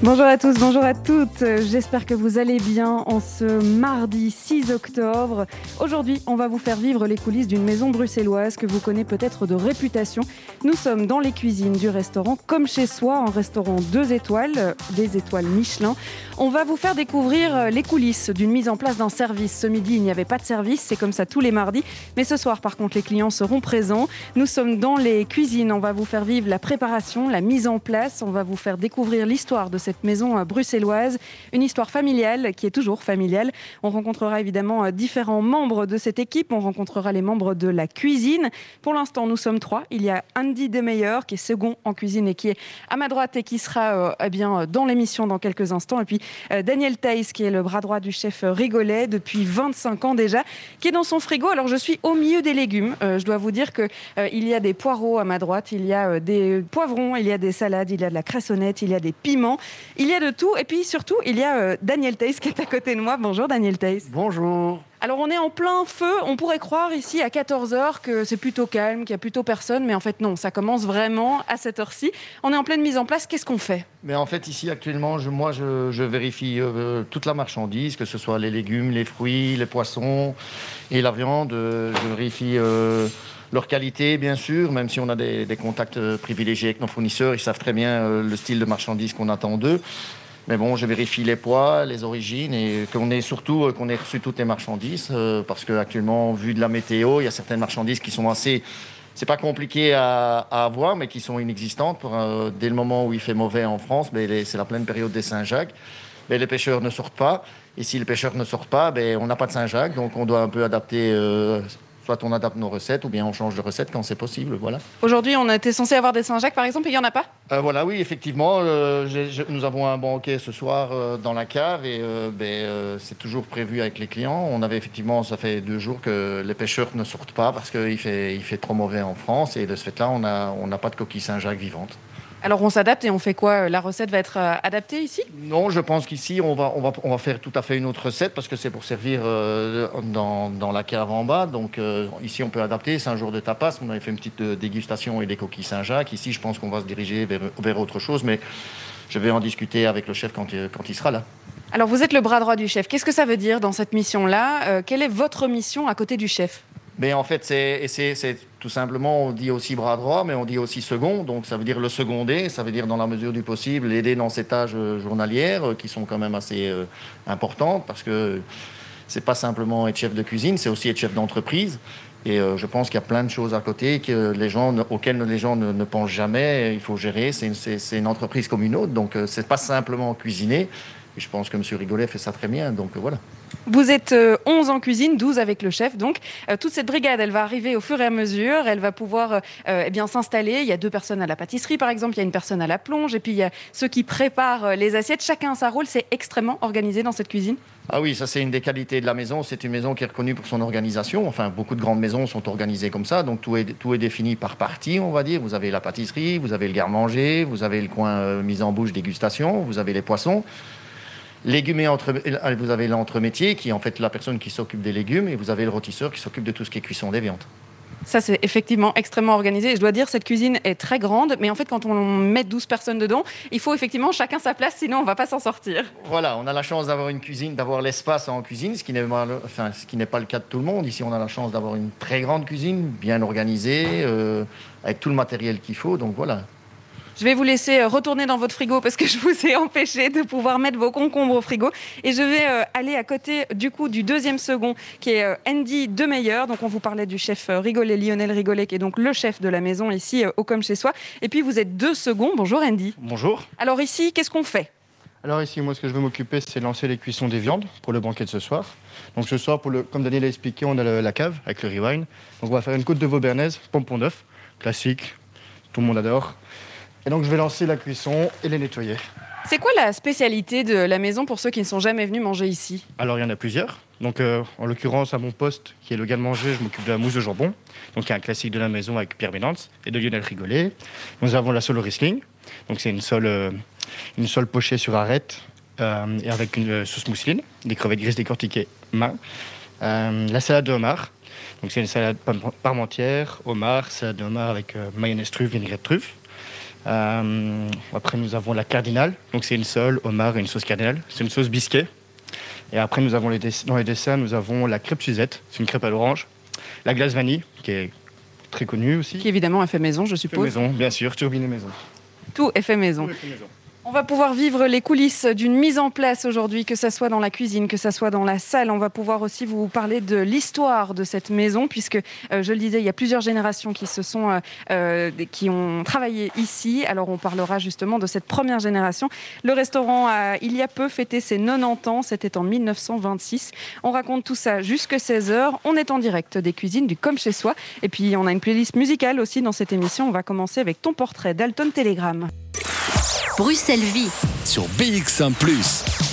Bonjour à tous, bonjour à toutes. J'espère que vous allez bien en ce mardi 6 octobre. Aujourd'hui, on va vous faire vivre les coulisses d'une maison bruxelloise que vous connaissez peut-être de réputation. Nous sommes dans les cuisines du restaurant Comme chez soi, un restaurant 2 étoiles, des étoiles Michelin. On va vous faire découvrir les coulisses d'une mise en place d'un service. Ce midi, il n'y avait pas de service, c'est comme ça tous les mardis. Mais ce soir, par contre, les clients seront présents. Nous sommes dans les cuisines, on va vous faire vivre la préparation, la mise en place, on va vous faire découvrir l'histoire de cette maison euh, bruxelloise. Une histoire familiale qui est toujours familiale. On rencontrera évidemment euh, différents membres de cette équipe. On rencontrera les membres de la cuisine. Pour l'instant, nous sommes trois. Il y a Andy Demeyer qui est second en cuisine et qui est à ma droite et qui sera euh, eh bien, dans l'émission dans quelques instants. Et puis Daniel Thaïs qui est le bras droit du chef Rigolet depuis 25 ans déjà, qui est dans son frigo. Alors je suis au milieu des légumes. je dois vous dire qu'il il y a des poireaux à ma droite, il y a des poivrons, il y a des salades, il y a de la cressonnette, il y a des piments. Il y a de tout. Et puis surtout, il y a euh, Daniel Tays qui est à côté de moi. Bonjour Daniel Tays. Bonjour. Alors on est en plein feu. On pourrait croire ici à 14h que c'est plutôt calme, qu'il n'y a plutôt personne. Mais en fait non, ça commence vraiment à cette heure-ci. On est en pleine mise en place. Qu'est-ce qu'on fait? Mais en fait ici actuellement, je, moi je, vérifie euh, toute la marchandise, que ce soit les légumes, les fruits, les poissons et la viande. je vérifie... Euh, leur qualité, bien sûr, même si on a des, contacts euh, privilégiés avec nos fournisseurs, ils savent très bien euh, le style de marchandise qu'on attend d'eux. Mais bon, je vérifie les poids, les origines et qu'on ait surtout euh, qu'on ait reçu toutes les marchandises parce qu'actuellement, vu de la météo, il y a certaines marchandises qui sont assez c'est pas compliqué à, avoir, mais qui sont inexistantes. Pour, dès le moment où il fait mauvais en France, ben, c'est la pleine période des Saint-Jacques. Ben, les pêcheurs ne sortent pas. Et si les pêcheurs ne sortent pas, ben, on n'a pas de Saint-Jacques. Donc on doit un peu adapter Soit on adapte nos recettes ou bien on change de recette quand c'est possible. Voilà. Aujourd'hui, on était censé avoir des Saint-Jacques par exemple et il n'y en a pas? Euh, Voilà, oui, effectivement. Euh, nous avons un banquet ce soir euh, dans la cave et ben, c'est toujours prévu avec les clients. On avait effectivement, ça fait deux jours que les pêcheurs ne sortent pas parce qu'il fait, il fait trop mauvais en France et de ce fait-là, on n'a on pas de coquille Saint-Jacques vivante. Alors on s'adapte et on fait quoi La recette va être euh, adaptée ici? Non, je pense qu'ici on va, on, va, on va faire tout à fait une autre recette parce que c'est pour servir euh, dans, dans, la cave en bas. Donc euh, ici on peut adapter, c'est un jour de tapas. On avait fait une petite dégustation et des coquilles Saint-Jacques. Ici je pense qu'on va se diriger vers, vers, autre chose, mais je vais en discuter avec le chef quand, quand il sera là. Alors vous êtes le bras droit du chef. Qu'est-ce que ça veut dire dans cette mission-là? Quelle est votre mission à côté du chef? Mais en fait, c'est tout simplement, on dit aussi bras droit, mais on dit aussi second. Donc ça veut dire le seconder, ça veut dire dans la mesure du possible aider dans ces tâches euh, journalières euh, qui sont quand même assez euh, importantes parce que c'est pas simplement être chef de cuisine, c'est aussi être chef d'entreprise. Et je pense qu'il y a plein de choses à côté que les gens, auxquelles les gens ne, pensent jamais. Il faut gérer. C'est une, entreprise comme une autre. Donc, c'est pas simplement cuisiner. Et je pense que M. Rigolet fait ça très bien. Donc euh, voilà. Vous êtes 11 euh, en cuisine, 12 avec le chef. Donc, euh, toute cette brigade, elle va arriver au fur et à mesure. Elle va pouvoir eh bien s'installer. Il y a deux personnes à la pâtisserie, par exemple. Il y a une personne à la plonge. Et puis, il y a ceux qui préparent les assiettes. Chacun a sa rôle. C'est extrêmement organisé dans cette cuisine. Ah oui, ça c'est une des qualités de la maison. C'est une maison qui est reconnue pour son organisation. Enfin, beaucoup de grandes maisons sont organisées comme ça. Donc tout est, tout est défini par partie, on va dire. Vous avez la pâtisserie, vous avez le garde-manger, vous avez le coin mise en bouche dégustation, vous avez les poissons. Légumes entre, vous avez l'entremétier qui est en fait la personne qui s'occupe des légumes et vous avez le rôtisseur qui s'occupe de tout ce qui est cuisson des viandes. Ça, c'est effectivement extrêmement organisé. Je dois dire, cette cuisine est très grande, mais en fait, quand on met 12 personnes dedans, il faut effectivement chacun sa place, sinon on ne va pas s'en sortir. Voilà, on a la chance d'avoir une cuisine, d'avoir l'espace en cuisine, ce qui n'est enfin, pas le cas de tout le monde. Ici, on a la chance d'avoir une très grande cuisine, bien organisée, euh, avec tout le matériel qu'il faut. Donc voilà, je vais vous laisser euh, retourner dans votre frigo parce que je vous ai empêché de pouvoir mettre vos concombres au frigo. Et je vais euh, aller à côté du coup du deuxième second qui est euh, Andy Demeyer. Donc on vous parlait du chef Rigolet, Lionel Rigolet, qui est donc le chef de la maison ici au Comme chez soi. Et puis vous êtes deux seconds. Bonjour Andy. Bonjour. Alors ici, qu'est-ce qu'on fait? Alors ici, moi, ce que je veux m'occuper, c'est lancer les cuissons des viandes pour le banquet de ce soir. Donc ce soir, pour le, comme Daniel a expliqué, on a la cave avec le rewind. Donc on va faire une côte de veau bernaise, pompon d'œuf, classique, tout le monde adore. Et donc je vais lancer la cuisson et les nettoyer. C'est quoi la spécialité de la maison pour ceux qui ne sont jamais venus manger ici? Alors il y en a plusieurs. Donc euh, en l'occurrence à mon poste qui est le de manger, je m'occupe de la mousse de jambon. Donc il y a un classique de la maison avec Pierre Bénance et de Lionel Rigolet. Nous avons la solo Riesling. Donc c'est une sole, euh, une sole pochée sur arête euh, et avec une sauce mousseline, des crevettes grises décortiquées main. la salade de homard. Donc c'est une salade parmentière, homard, salade de homard avec mayonnaise truffe, vinaigrette truffe. Euh, après, nous avons la cardinale. Donc, c'est une sole, homard et une sauce cardinale. C'est une sauce bisquet. Et après, nous avons les dans les dessins, nous avons la crêpe Suzette. C'est une crêpe à l'orange. La glace vanille, qui est très connue aussi. Qui évidemment est fait maison, je suppose. Fait maison, bien sûr, turbine maison. Tout est fait maison. Tout est fait maison. On va pouvoir vivre les coulisses d'une mise en place aujourd'hui, que ce soit dans la cuisine, que ce soit dans la salle. On va pouvoir aussi vous parler de l'histoire de cette maison, puisque, euh, je le disais, il y a plusieurs générations qui se sont, euh, euh, qui ont travaillé ici. Alors, on parlera justement de cette première génération. Le restaurant a, il y a peu, fêté ses 90 ans. C'était en 1926. On raconte tout ça jusque 16 h On est en direct des cuisines du Comme chez soi. Et puis, on a une playlist musicale aussi dans cette émission. On va commencer avec ton portrait d'Alton Telegram. Bruxelles Vie sur BX1 ⁇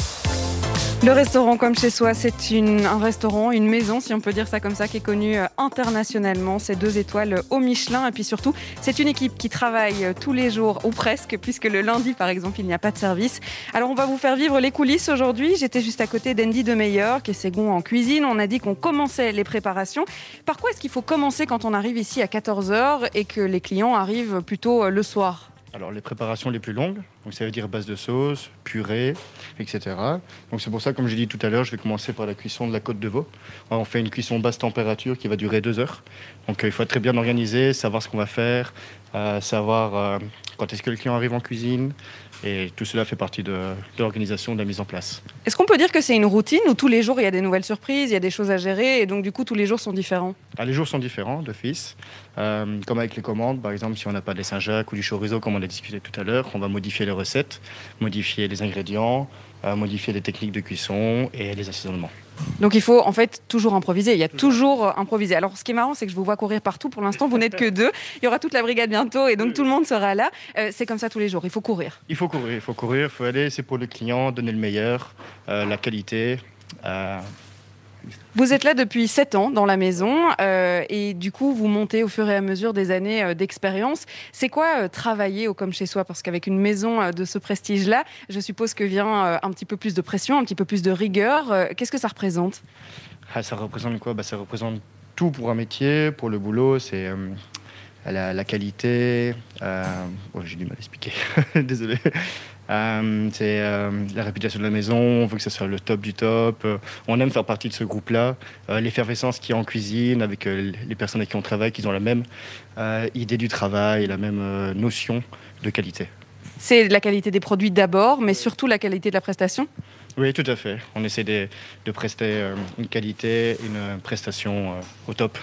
le restaurant comme chez soi, c'est un restaurant, une maison, si on peut dire ça comme ça, qui est connue euh, internationalement. C'est deux étoiles au Michelin. Et puis surtout, c'est une équipe qui travaille euh, tous les jours, ou presque, puisque le lundi, par exemple, il n'y a pas de service. Alors, on va vous faire vivre les coulisses aujourd'hui. J'étais juste à côté d'Andy Demeyer, qui est second en cuisine. On a dit qu'on commençait les préparations. Par quoi est-ce qu'il faut commencer quand on arrive ici à 14h et que les clients arrivent plutôt euh, le soir? Alors les préparations les plus longues, donc ça veut dire base de sauce, purée, etc. Donc c'est pour ça, comme j'ai dit tout à l'heure, je vais commencer par la cuisson de la côte de veau. On fait une cuisson basse température qui va durer deux heures. Donc euh, il faut être très bien organisé, savoir ce qu'on va faire, euh, savoir euh, quand est-ce que le client arrive en cuisine, et tout cela fait partie de, l'organisation, de la mise en place. Est-ce qu'on peut dire que c'est une routine où tous les jours il y a des nouvelles surprises, il y a des choses à gérer et donc du coup tous les jours sont différents? Ah, Les jours sont différents d'office. Euh, comme avec les commandes, par exemple, si on n'a pas des Saint-Jacques ou du chorizo comme on a discuté tout à l'heure, on va modifier les recettes, modifier les ingrédients, euh, modifier les techniques de cuisson et les assaisonnements. Donc il faut en fait toujours improviser. Il y a toujours euh, improvisé. Alors ce qui est marrant, c'est que je vous vois courir partout. Pour l'instant, vous n'êtes que deux. Il y aura toute la brigade bientôt et donc tout le monde sera là. Euh, c'est comme ça tous les jours. Il faut courir. Il faut courir. Il faut courir. Il faut aller. C'est pour le client, donner le meilleur, euh, la qualité. Vous êtes là depuis 7 ans dans la maison euh, et du coup, vous montez au fur et à mesure des années euh, d'expérience. C'est quoi euh, travailler au comme chez soi? Parce qu'avec une maison de ce prestige-là, je suppose que vient un petit peu plus de pression, un petit peu plus de rigueur. Qu'est-ce que ça représente? Ah, Ça représente quoi? Bah, Ça représente tout pour un métier, pour le boulot. C'est la, qualité. Oh, j'ai du mal à expliquer, désolé. Euh, c'est euh, la réputation de la maison, on veut que ce soit le top du top. Euh, on aime faire partie de ce groupe-là. L'effervescence qu'il y a en cuisine avec les personnes avec qui on travaille, qui ont la même idée du travail, la même notion de qualité. C'est la qualité des produits d'abord, mais surtout la qualité de la prestation? Oui, tout à fait. On essaie de, de prester une qualité, une prestation au top,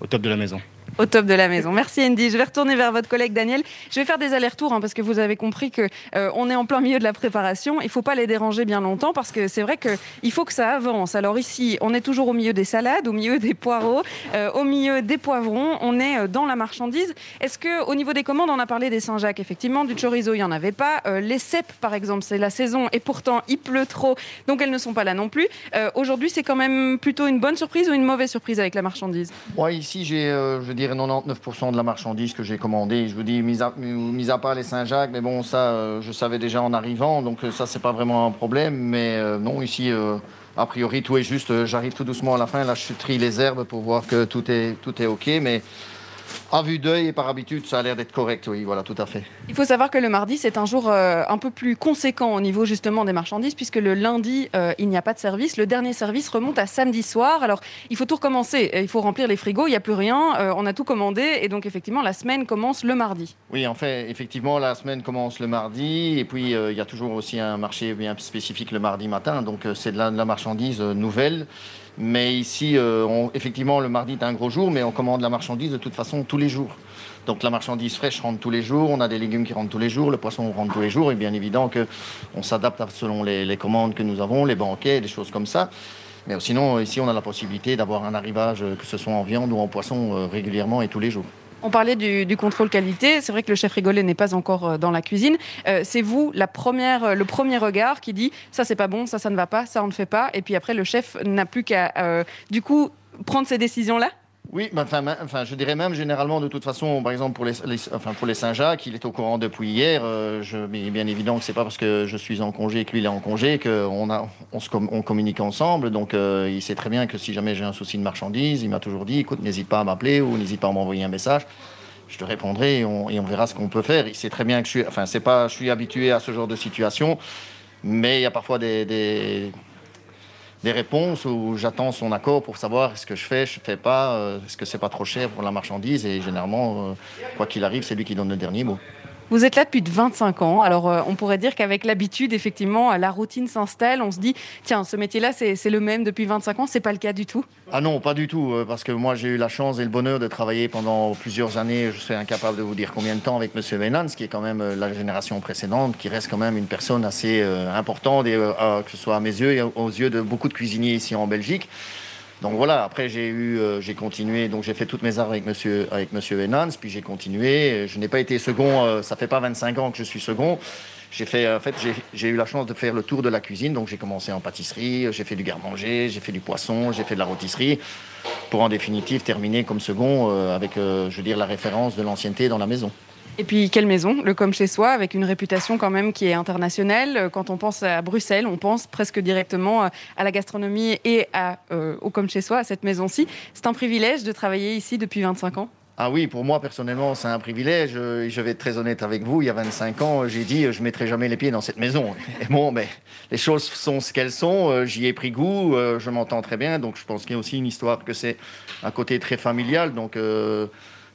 au top de la maison au top de la maison. Merci Andy. Je vais retourner vers votre collègue Daniel. Je vais faire des allers-retours hein, parce que vous avez compris que euh, on est en plein milieu de la préparation. Il ne faut pas les déranger bien longtemps parce que c'est vrai qu'il faut que ça avance. Alors ici, on est toujours au milieu des salades, au milieu des poireaux, euh, au milieu des poivrons. On est euh, dans la marchandise. Est-ce que au niveau des commandes, on a parlé des Saint-Jacques? Effectivement, du chorizo, il y en avait pas. les cèpes, par exemple, c'est la saison et pourtant il pleut trop, donc elles ne sont pas là non plus. Aujourd'hui, c'est quand même plutôt une bonne surprise ou une mauvaise surprise avec la marchandise? Moi, ici, j'ai, dirais 99% de la marchandise que j'ai commandée. Je vous dis, mis à, à part les Saint-Jacques, mais bon, ça, euh, je savais déjà en arrivant, donc euh, ça, c'est pas vraiment un problème. Mais euh, non, ici, a priori, tout est juste. J'arrive tout doucement à la fin. Là, je trie les herbes pour voir que tout est, tout est OK. Mais à vue d'œil et par habitude, ça a l'air d'être correct, oui, voilà, tout à fait. Il faut savoir que le mardi, c'est un jour euh, un peu plus conséquent au niveau justement des marchandises, puisque le lundi, euh, il n'y a pas de service. Le dernier service remonte à samedi soir. Alors, il faut tout recommencer. Il faut remplir les frigos, il n'y a plus rien. Euh, on a tout commandé. Et donc, effectivement, la semaine commence le mardi. Oui, en fait, effectivement, la semaine commence le mardi. Et puis, il y a toujours aussi un marché bien spécifique le mardi matin. Donc, c'est de la, de la marchandise nouvelle. Mais ici, euh, effectivement, le mardi est un gros jour, mais on commande la marchandise de toute façon tous les jours. Donc la marchandise fraîche rentre tous les jours, on a des légumes qui rentrent tous les jours, le poisson rentre tous les jours, et bien évidemment qu'on s'adapte selon les, commandes que nous avons, les banquets, des choses comme ça. Mais sinon, ici, on a la possibilité d'avoir un arrivage, que ce soit en viande ou en poisson, euh, régulièrement et tous les jours. On parlait du, contrôle qualité. C'est vrai que le chef rigolé n'est pas encore euh, dans la cuisine. Euh, c'est vous, la première, euh, le premier regard qui dit ça c'est pas bon, ça ça ne va pas, ça on ne fait pas. Et puis après le chef n'a plus qu'à du coup prendre ces décisions là. Oui, enfin, je dirais même généralement de toute façon, par exemple pour les, Saint-Jacques, il est au courant depuis hier. je, mais bien évident que c'est pas parce que je suis en congé que lui est en congé qu'on on, communique ensemble. Donc il sait très bien que si jamais j'ai un souci de marchandise, il m'a toujours dit, écoute, n'hésite pas à m'appeler ou n'hésite pas à m'envoyer un message je te répondrai et on, verra ce qu'on peut faire. Il sait très bien que je suis, enfin, pas, je suis habitué à ce genre de situation, mais il y a parfois des, réponses où j'attends son accord pour savoir est-ce que je fais, je fais pas, euh, est-ce que c'est pas trop cher pour la marchandise et généralement, euh, quoi qu'il arrive, c'est lui qui donne le dernier mot. Vous êtes là depuis 25 ans. Alors, euh, on pourrait dire qu'avec l'habitude, effectivement, la routine s'installe. On se dit, tiens, ce métier-là, c'est le même depuis 25 ans. C'est pas le cas du tout? Ah non, pas du tout. Euh, parce que moi, j'ai eu la chance et le bonheur de travailler pendant plusieurs années. Je suis incapable de vous dire combien de temps avec M. Venans, qui est quand même euh, la génération précédente, qui reste quand même une personne assez importante, que ce soit à mes yeux et aux yeux de beaucoup de cuisiniers ici en Belgique. Donc voilà, après j'ai eu, euh, j'ai continué, donc j'ai fait toutes mes arts avec monsieur, avec monsieur puis j'ai continué. Je n'ai pas été second, euh, ça fait pas 25 ans que je suis second. J'ai fait, en fait, j'ai eu la chance de faire le tour de la cuisine, donc j'ai commencé en pâtisserie, j'ai fait du garde-manger, j'ai fait du poisson, j'ai fait de la rôtisserie, pour en définitive terminer comme second euh, avec, je veux dire, la référence de l'ancienneté dans la maison. Et puis, quelle maison Le Comme chez soi, avec une réputation quand même qui est internationale. Quand on pense à Bruxelles, on pense presque directement euh, à la gastronomie et euh, au Comme chez soi, à cette maison-ci. C'est un privilège de travailler ici depuis 25 ans ah oui, pour moi personnellement, c'est un privilège. Je vais être très honnête avec vous. Il y a 25 ans, j'ai dit je mettrai jamais les pieds dans cette maison. Et bon, mais les choses sont ce qu'elles sont. Euh, j'y ai pris goût. Je m'entends très bien. Donc je pense qu'il y a aussi une histoire que c'est un côté très familial. Donc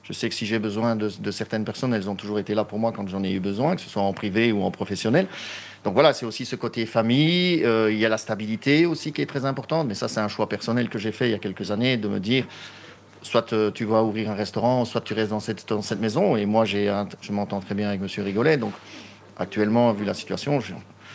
je sais que si j'ai besoin de, certaines personnes, elles ont toujours été là pour moi quand j'en ai eu besoin, que ce soit en privé ou en professionnel. Donc voilà, c'est aussi ce côté famille. Euh, il y a la stabilité aussi qui est très importante. Mais ça, c'est un choix personnel que j'ai fait il y a quelques années de me dire soit euh, tu vas ouvrir un restaurant, soit tu restes dans cette, maison. Et moi, j'ai je m'entends très bien avec Monsieur Rigolet. Donc actuellement, vu la situation,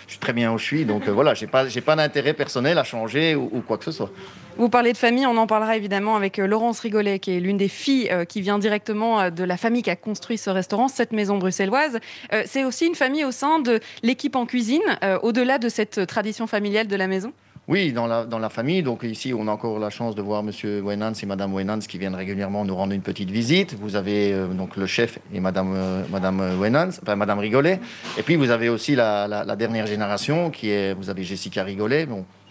je suis très bien où je suis. Donc euh, voilà, j'ai pas, pas d'intérêt personnel à changer ou, quoi que ce soit. Vous parlez de famille, on en parlera évidemment avec euh, Laurence Rigolet, qui est l'une des filles euh, qui vient directement de la famille qui a construit ce restaurant, cette maison bruxelloise. C'est aussi une famille au sein de l'équipe en cuisine, au-delà de cette tradition familiale de la maison? Oui, dans la, dans la famille. Donc ici, on a encore la chance de voir Monsieur Wenans et Madame Wenans qui viennent régulièrement nous rendre une petite visite. Vous avez euh, donc le chef et Madame, euh, Madame Wenans, enfin Madame Rigolet. Et puis vous avez aussi la, la, dernière génération qui est, vous avez Jessica Rigolet,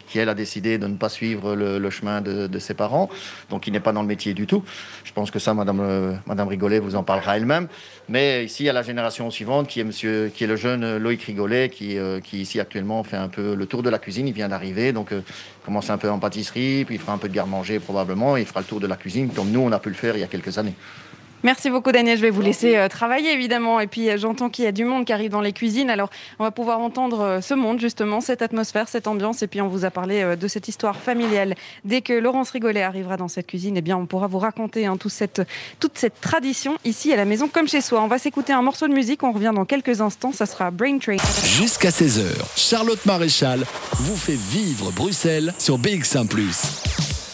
qui elle a décidé de ne pas suivre le, chemin de, ses parents, donc il n'est pas dans le métier du tout. Je pense que ça, Madame, euh, Madame Rigolet vous en parlera elle-même. Mais ici, il y a la génération suivante qui est, monsieur, qui est le jeune Loïc Rigolet, qui, euh, qui ici actuellement fait un peu le tour de la cuisine. Il vient d'arriver, donc euh, commence un peu en pâtisserie, puis il fera un peu de garde-manger probablement, et il fera le tour de la cuisine comme nous, on a pu le faire il y a quelques années. Merci beaucoup Daniel, je vais vous laisser euh, travailler évidemment. Et puis euh, j'entends qu'il y a du monde qui arrive dans les cuisines. Alors on va pouvoir entendre euh, ce monde justement, cette atmosphère, cette ambiance. Et puis on vous a parlé de cette histoire familiale. Dès que Laurence Rigolet arrivera dans cette cuisine, eh bien on pourra vous raconter hein, toute, cette, toute cette tradition ici à la maison comme chez soi. On va s'écouter un morceau de musique, on revient dans quelques instants, ça sera Brain Train. Jusqu'à 16h, Charlotte Maréchal vous fait vivre Bruxelles sur BX1 ⁇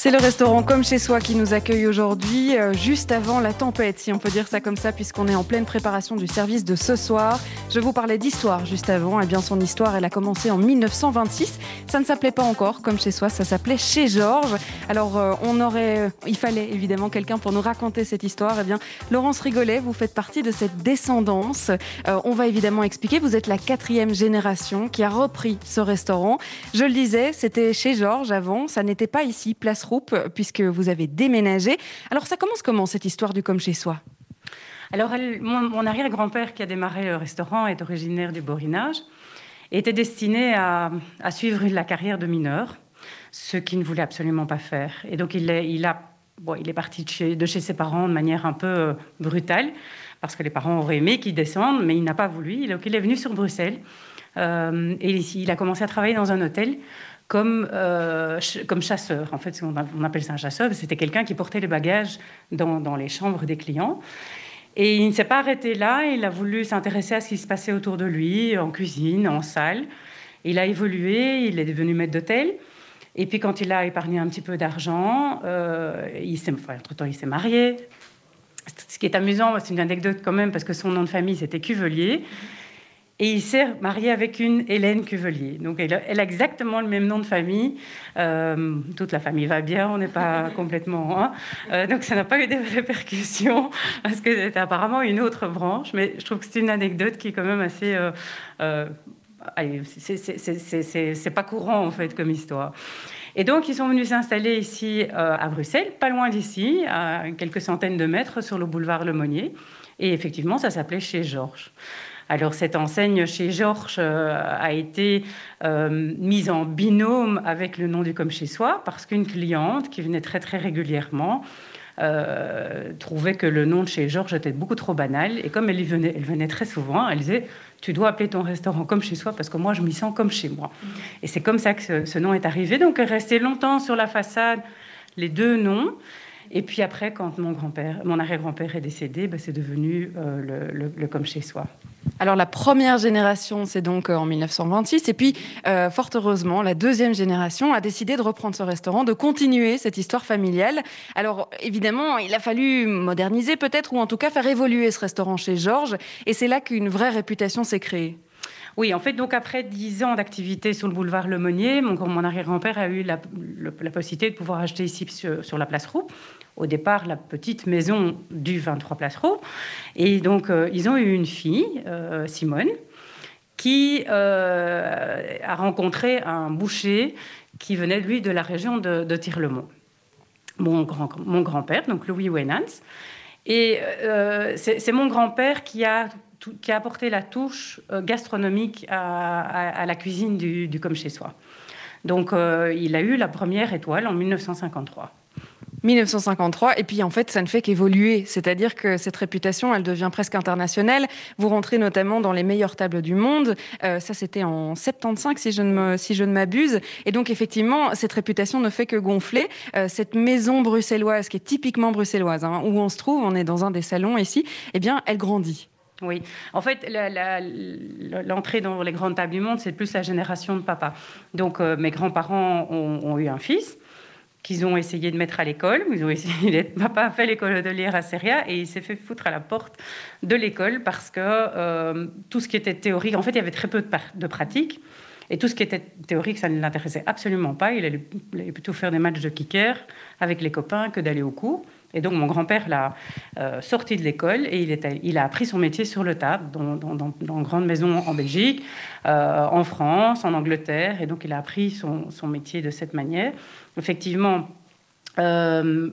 c'est le restaurant Comme chez soi qui nous accueille aujourd'hui, euh, juste avant la tempête, si on peut dire ça comme ça, puisqu'on est en pleine préparation du service de ce soir. Je vous parlais d'histoire juste avant. Eh bien, son histoire, elle a commencé en 1926. Ça ne s'appelait pas encore Comme chez soi, ça s'appelait Chez Georges. Alors, euh, on aurait, euh, il fallait évidemment quelqu'un pour nous raconter cette histoire. Eh bien, Laurence Rigolet, vous faites partie de cette descendance. on va évidemment expliquer. Vous êtes la quatrième génération qui a repris ce restaurant. Je le disais, c'était chez Georges avant. Ça n'était pas ici, place puisque vous avez déménagé. Alors ça commence comment cette histoire du comme chez soi? Alors mon, arrière-grand-père qui a démarré le restaurant est originaire du Borinage était destiné à, suivre la carrière de mineur, ce qu'il ne voulait absolument pas faire. Et donc il est, parti de chez, de chez ses parents de manière un peu euh, brutale parce que les parents auraient aimé qu'il descende, mais il n'a pas voulu. Donc il est venu sur Bruxelles. Euh, et il a commencé à travailler dans un hôtel comme, euh, comme chasseur. En fait, on appelle ça un chasseur, c'était quelqu'un qui portait les bagages dans, les chambres des clients. Et il ne s'est pas arrêté là, il a voulu s'intéresser à ce qui se passait autour de lui, en cuisine, en salle. Il a évolué, il est devenu maître d'hôtel. Et puis quand il a épargné un petit peu d'argent, s'est, entre-temps il s'est marié. Ce qui est amusant, c'est une anecdote quand même, parce que son nom de famille c'était Cuvelier. Et il s'est marié avec une Hélène Cuvelier. Donc elle a, exactement le même nom de famille. Euh, toute la famille va bien, on n'est pas complètement. Hein. Euh, donc ça n'a pas eu de répercussions parce que c'était apparemment une autre branche. Mais je trouve que c'est une anecdote qui est quand même assez. Euh, c'est pas courant en fait comme histoire. Et donc ils sont venus s'installer ici à Bruxelles, pas loin d'ici, à quelques centaines de mètres sur le boulevard Le Monnier. Et effectivement, ça s'appelait chez Georges. Alors cette enseigne chez Georges euh, a été euh, mise en binôme avec le nom du comme chez soi parce qu'une cliente qui venait très très régulièrement euh, trouvait que le nom de chez Georges était beaucoup trop banal et comme elle, y venait, elle venait très souvent, elle disait tu dois appeler ton restaurant comme chez soi parce que moi je m'y sens comme chez moi. Et c'est comme ça que ce, ce, nom est arrivé. Donc resté longtemps sur la façade les deux noms. Et puis après, quand mon grand-père, mon arrière-grand-père est décédé, ben, c'est devenu euh, le, comme chez soi. Alors la première génération, c'est donc euh, en 1926, et puis euh, fort heureusement, la deuxième génération a décidé de reprendre ce restaurant, de continuer cette histoire familiale. Alors évidemment, il a fallu moderniser peut-être, ou en tout cas faire évoluer ce restaurant chez Georges, et c'est là qu'une vraie réputation s'est créée. Oui, en fait, donc après dix ans d'activité sur le boulevard Le Monnier, mon, mon arrière-grand-père a eu la, possibilité de pouvoir acheter ici sur, la place Roux. Au départ, la petite maison du 23 place. Et donc, euh, ils ont eu une fille, euh, Simone, qui euh, a rencontré un boucher qui venait, lui, de la région de, de Tirlemont. Mon, grand, mon grand-père, donc Louis Wenans. Et c'est mon grand-père qui a qui a apporté la touche gastronomique à, la cuisine du, comme chez soi. Donc, il a eu la première étoile en 1953. 1953, et puis en fait, ça ne fait qu'évoluer. C'est-à-dire que cette réputation, elle devient presque internationale. Vous rentrez notamment dans les meilleures tables du monde. Euh, ça, c'était en 75, si je ne si je ne m'abuse. Et donc, effectivement, cette réputation ne fait que gonfler. cette maison bruxelloise, qui est typiquement bruxelloise, hein, où on se trouve, on est dans un des salons ici, eh bien, elle grandit. Oui, en fait, l'entrée dans les grandes tables du monde, c'est plus la génération de papa. Donc, euh, mes grands-parents ont, eu un fils qu'ils ont essayé de mettre à l'école. Ils ont essayé Papa a fait l'école hôtelière à Seria et il s'est fait foutre à la porte de l'école parce que euh, tout ce qui était théorique, en fait, il y avait très peu de, de pratique. Et tout ce qui était théorique, ça ne l'intéressait absolument pas. Il allait, il allait, plutôt faire des matchs de kicker avec les copains que d'aller au cours. Et donc mon grand-père l'a euh, sorti de l'école et il, a appris son métier sur le tas, dans, dans, dans, grandes maisons en Belgique, euh, en France, en Angleterre. Et donc il a appris son, son métier de cette manière. Effectivement, euh,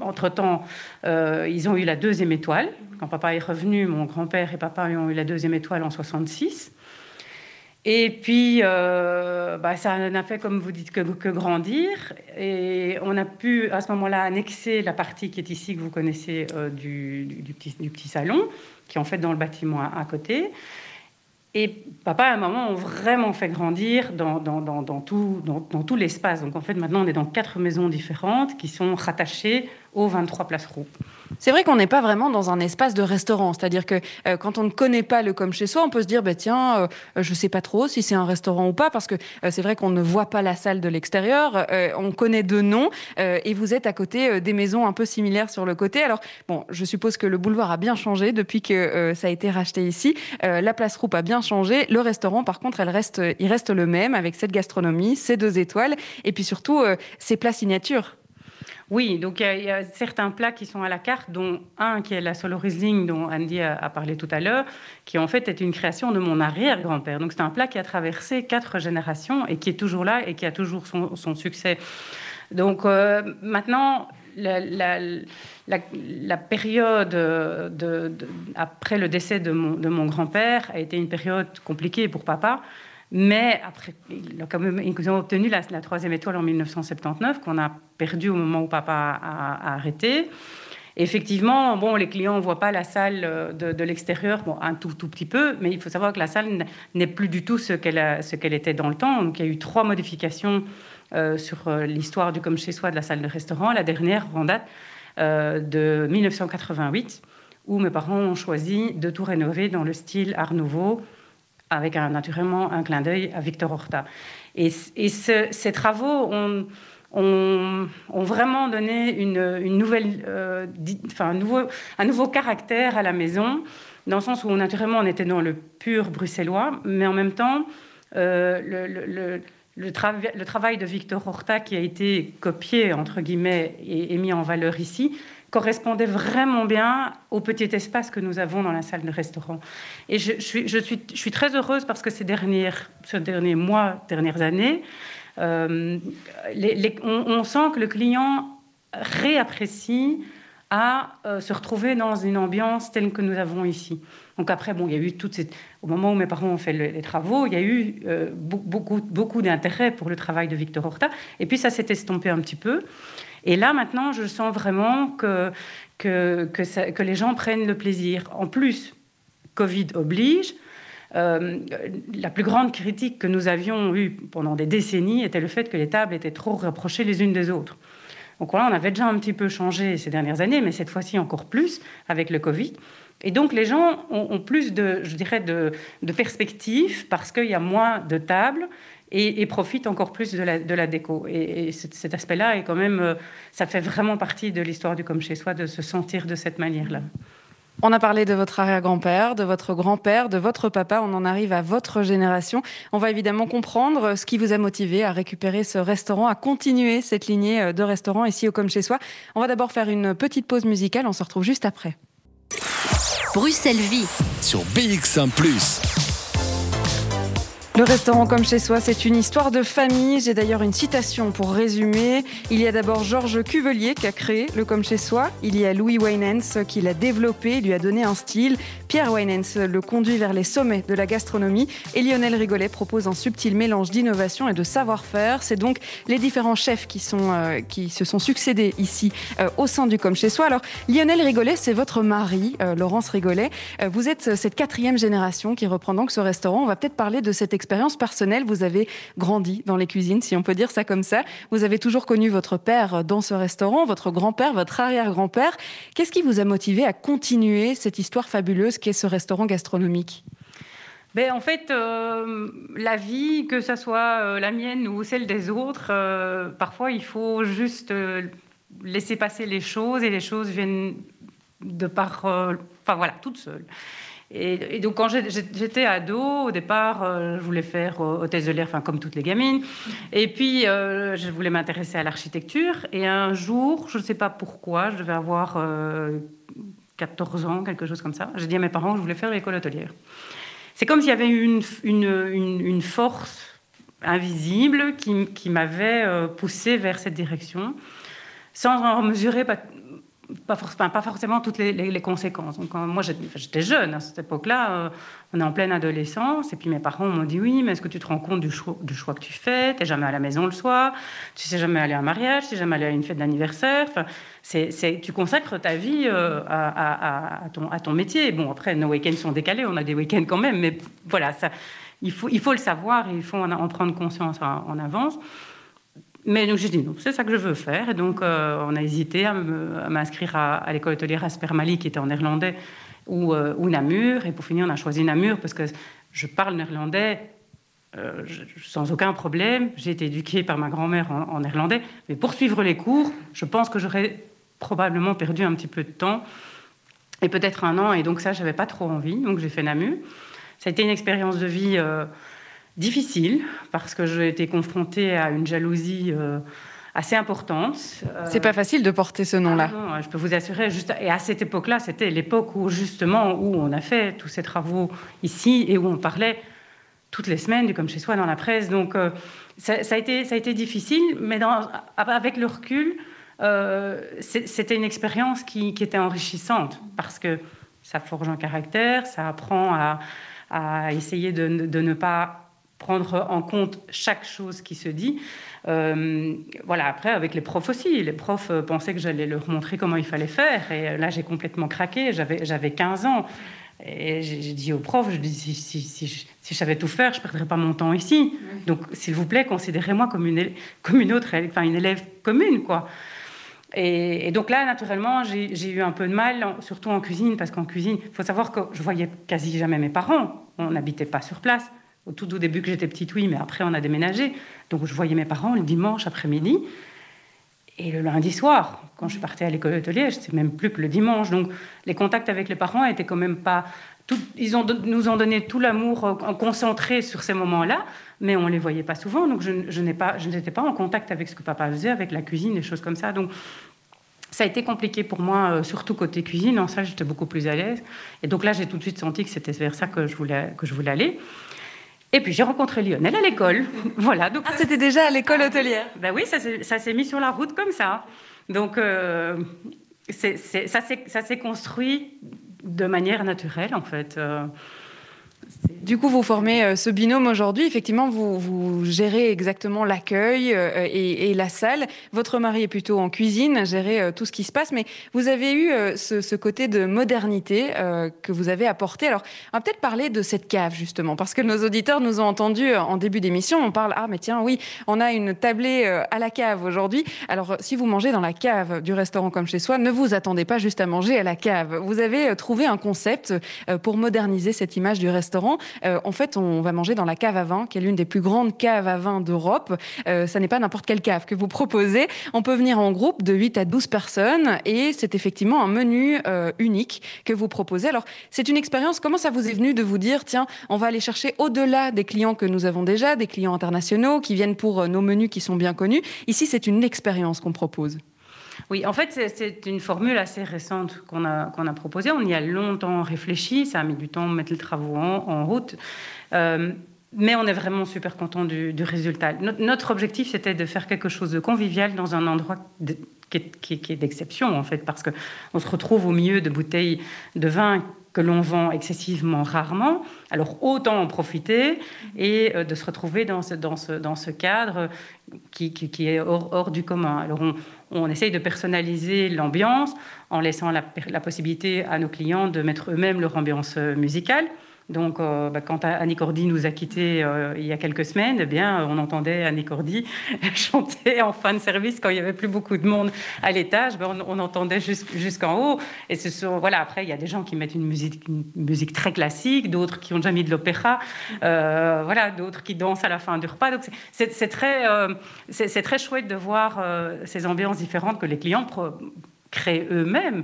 entre-temps, ils ont eu la deuxième étoile. Quand papa est revenu, mon grand-père et papa ont eu la deuxième étoile en 66. Et puis, euh, bah, ça n'a fait, comme vous dites, que, grandir. Et on a pu, à ce moment-là, annexer la partie qui est ici, que vous connaissez, euh, du, petit, salon, qui est en fait dans le bâtiment à, côté. Et papa et maman ont vraiment fait grandir dans, tout l'espace. Donc en fait, maintenant, on est dans quatre maisons différentes qui sont rattachées aux 23 places Roux. C'est vrai qu'on n'est pas vraiment dans un espace de restaurant, c'est-à-dire que euh, quand on ne connaît pas le comme chez soi, on peut se dire bah, tiens, euh, je ne sais pas trop si c'est un restaurant ou pas, parce que euh, c'est vrai qu'on ne voit pas la salle de l'extérieur, on connaît deux noms et vous êtes à côté des maisons un peu similaires sur le côté. Alors bon, je suppose que le boulevard a bien changé depuis que ça a été racheté ici. la place Roupe a bien changé. Le restaurant, par contre, reste, il reste le même avec cette gastronomie, ces deux étoiles et puis surtout ses plats signatures. Oui, donc il y, a certains plats qui sont à la carte, dont un qui est la solo Riesling dont Andy a, parlé tout à l'heure, qui en fait est une création de mon arrière-grand-père. Donc c'est un plat qui a traversé quatre générations et qui est toujours là et qui a toujours son, succès. Donc euh, maintenant, la, période de, après le décès de mon grand-père a été une période compliquée pour papa mais après, ils ont obtenu la, troisième étoile en 1979, qu'on a perdue au moment où papa a, arrêté. effectivement, bon, les clients ne voient pas la salle euh, de, l'extérieur, un tout, tout petit peu, mais il faut savoir que la salle n'est plus du tout ce qu'elle était dans le temps. Donc, il y a eu trois modifications euh, sur euh, l'histoire du comme chez soi de la salle de restaurant. La dernière en date de 1988, où mes parents ont choisi de tout rénover dans le style Art Nouveau avec un, naturellement un clin d'œil à Victor Horta. Et, ces travaux ont, vraiment donné une, nouvelle, euh, enfin, un, nouveau, un nouveau caractère à la maison, dans le sens où naturellement on était dans le pur bruxellois, mais en même temps, euh, le, le, travail de Victor Horta qui a été copié, entre guillemets, et, mis en valeur ici, correspondait vraiment bien au petit espace que nous avons dans la salle de restaurant. Et je, suis, très heureuse parce que ces, dernières, ces derniers mois, dernières années, euh, on, sent que le client réapprécie à euh, se retrouver dans une ambiance telle que nous avons ici. Donc après, bon, il y a eu. Au moment où mes parents ont fait les travaux, il y a eu euh, beaucoup, beaucoup d'intérêt pour le travail de Victor Horta. Et puis ça s'est estompé un petit peu. Et là, maintenant, je sens vraiment que, que, les gens prennent le plaisir. En plus, Covid oblige. Euh, la plus grande critique que nous avions eue pendant des décennies était le fait que les tables étaient trop rapprochées les unes des autres. Donc voilà, on avait déjà un petit peu changé ces dernières années, mais cette fois-ci encore plus avec le Covid. Et donc les gens ont, plus de, je dirais, de perspectives parce qu'il y a moins de tables et, profitent encore plus de la, de la déco. Et, cet, aspect-là est quand même, euh, ça fait vraiment partie de l'histoire du comme chez soi de se sentir de cette manière-là. On a parlé de votre arrière-grand-père, de votre grand-père, de votre papa. On en arrive à votre génération. On va évidemment comprendre ce qui vous a motivé à récupérer ce restaurant, à continuer cette lignée de restaurants ici au Comme chez soi. On va d'abord faire une petite pause musicale. On se retrouve juste après. Bruxelles Vie sur BX1 ⁇ le restaurant comme chez soi, c'est une histoire de famille. J'ai d'ailleurs une citation pour résumer. Il y a d'abord Georges Cuvelier qui a créé le comme chez soi. Il y a Louis Wynens qui l'a développé, lui a donné un style. Pierre Wynens le conduit vers les sommets de la gastronomie. Et Lionel Rigolet propose un subtil mélange d'innovation et de savoir-faire. C'est donc les différents chefs qui, sont, euh, qui se sont succédés ici euh, au sein du comme chez soi. Alors Lionel Rigolet, c'est votre mari, euh, Laurence Rigolet. vous êtes cette quatrième génération qui reprend donc ce restaurant. On va peut-être parler de cette personnelle, vous avez grandi dans les cuisines, si on peut dire ça comme ça. Vous avez toujours connu votre père dans ce restaurant, votre grand-père, votre arrière-grand-père. Qu'est-ce qui vous a motivé à continuer cette histoire fabuleuse qu'est ce restaurant gastronomique? Ben, en fait, euh, la vie, que ce soit euh, la mienne ou celle des autres, euh, parfois il faut juste laisser passer les choses et les choses viennent de par, enfin voilà, toutes seules. Et, donc, quand j'étais ado, au départ, euh, je voulais faire hôtesse de l'air, comme toutes les gamines. Et puis, euh, je voulais m'intéresser à l'architecture. Et un jour, je ne sais pas pourquoi, je devais avoir 14 euh, ans, quelque chose comme ça. J'ai dit à mes parents que je voulais faire l'école hôtelière. C'est comme s'il y avait une, une, force invisible qui, qui m'avait poussé vers cette direction, sans en mesurer pas, forcément toutes les, conséquences. Donc, moi, j'étais jeune à cette époque-là, euh, on est en pleine adolescence, et puis mes parents m'ont dit Oui, mais est-ce que tu te rends compte du choix, que tu fais? Tu n'es jamais à la maison le soir, tu sais jamais aller à un mariage, tu sais jamais aller à une fête d'anniversaire. Tu consacres ta vie euh, à, ton, métier. Bon, après, nos week-ends sont décalés, on a des week-ends quand même, mais voilà, il, faut, le savoir il faut en, prendre conscience en avance. Mais donc j'ai dit non, c'est ça que je veux faire. Et donc euh, on a hésité à m'inscrire à, l'école hôtelière Aspermali qui était en néerlandais ou, euh, ou, Namur. Et pour finir, on a choisi Namur parce que je parle néerlandais euh, sans aucun problème. J'ai été éduquée par ma grand-mère en, néerlandais. Mais pour suivre les cours, je pense que j'aurais probablement perdu un petit peu de temps et peut-être un an. Et donc ça, j'avais pas trop envie. Donc j'ai fait Namur. Ça a été une expérience de vie difficile parce que j'ai été confrontée à une jalousie euh, assez importante. Euh, c'est pas facile de porter ce nom-là. Ah je peux vous assurer. Juste, et à cette époque-là, c'était l'époque où justement où on a fait tous ces travaux ici et où on parlait toutes les semaines du comme chez soi dans la presse. Donc euh, ça, a été ça a été difficile, mais dans, avec le recul, c'était une expérience qui, qui, était enrichissante parce que ça forge un caractère, ça apprend à, à essayer de, de ne pas prendre en compte chaque chose qui se dit. Euh, voilà, après, avec les profs aussi. Les profs pensaient que j'allais leur montrer comment il fallait faire. Et là, j'ai complètement craqué. J'avais, j'avais 15 ans. Et j'ai dit aux profs, je dis, si, si, si, je savais tout faire, je ne perdrais pas mon temps ici. Donc, s'il vous plaît, considérez-moi comme une, comme une autre, enfin, une élève commune, quoi. Et, et donc là, naturellement, j'ai eu un peu de mal, surtout en cuisine, parce qu'en cuisine, il faut savoir que je voyais quasi jamais mes parents. On n'habitait pas sur place. Au tout, début que j'étais petite, oui, mais après on a déménagé. Donc je voyais mes parents le dimanche après-midi et le lundi soir. Quand je partais à l'école hôtelière, c'était même plus que le dimanche. Donc les contacts avec les parents étaient quand même pas. Ils nous ont donné tout l'amour euh, concentré sur ces moments-là, mais on les voyait pas souvent. Donc je, je n'étais pas, je pas en contact avec ce que papa faisait, avec la cuisine, des choses comme ça. Donc ça a été compliqué pour moi, euh, surtout côté cuisine. En ça, j'étais beaucoup plus à l'aise. Et donc là, j'ai tout de suite senti que c'était vers ça que je voulais, que je voulais aller. Et puis j'ai rencontré Lionel à l'école. voilà. Donc, ah, c'était déjà à l'école hôtelière Ben oui, ça s'est mis sur la route comme ça. Donc euh, ça s'est construit de manière naturelle, en fait. Euh, du coup, vous formez euh, ce binôme aujourd'hui. Effectivement, vous, gérez exactement l'accueil euh, et, la salle. Votre mari est plutôt en cuisine, gérer euh, tout ce qui se passe. Mais vous avez eu ce, côté de modernité que vous avez apporté. Alors, on va peut-être parler de cette cave, justement, parce que nos auditeurs nous ont entendus en début d'émission. On parle, ah, mais tiens, oui, on a une tablée à la cave aujourd'hui. Alors, si vous mangez dans la cave du restaurant comme chez soi, ne vous attendez pas juste à manger à la cave. Vous avez trouvé un concept pour moderniser cette image du restaurant. Euh, en fait, on va manger dans la cave à vin, qui est l'une des plus grandes caves à vin d'Europe. Euh, ça n'est pas n'importe quelle cave que vous proposez. On peut venir en groupe de 8 à 12 personnes et c'est effectivement un menu euh, unique que vous proposez. Alors, c'est une expérience. Comment ça vous est venu de vous dire, tiens, on va aller chercher au-delà des clients que nous avons déjà, des clients internationaux qui viennent pour nos menus qui sont bien connus? Ici, c'est une expérience qu'on propose. Oui, en fait, c'est une formule assez récente qu'on a, proposée. On y a longtemps réfléchi, ça a mis du temps à mettre les travaux en, route. Euh, mais on est vraiment super content du, résultat. Notre, objectif, c'était de faire quelque chose de convivial dans un endroit qui est, d'exception, en fait, parce qu'on se retrouve au milieu de bouteilles de vin que l'on vend excessivement rarement. Alors autant en profiter et euh, de se retrouver dans ce, cadre qui, qui, est hors, hors, du commun. Alors on, on essaye de personnaliser l'ambiance en laissant la, la, possibilité à nos clients de mettre eux-mêmes leur ambiance musicale. Donc, euh, bah, quand Annie Cordy nous a quittés euh, il y a quelques semaines, eh bien, on entendait Annie Cordy chanter en fin de service quand il y avait plus beaucoup de monde à l'étage. Ben, on, entendait jusqu'en haut. Et ce voilà. Après, il y a des gens qui mettent une musique, une musique très classique, d'autres qui ont déjà mis de l'opéra, euh, voilà, d'autres qui dansent à la fin du repas. Donc, c'est très, c'est très chouette de voir ces ambiances différentes que les clients créent eux-mêmes.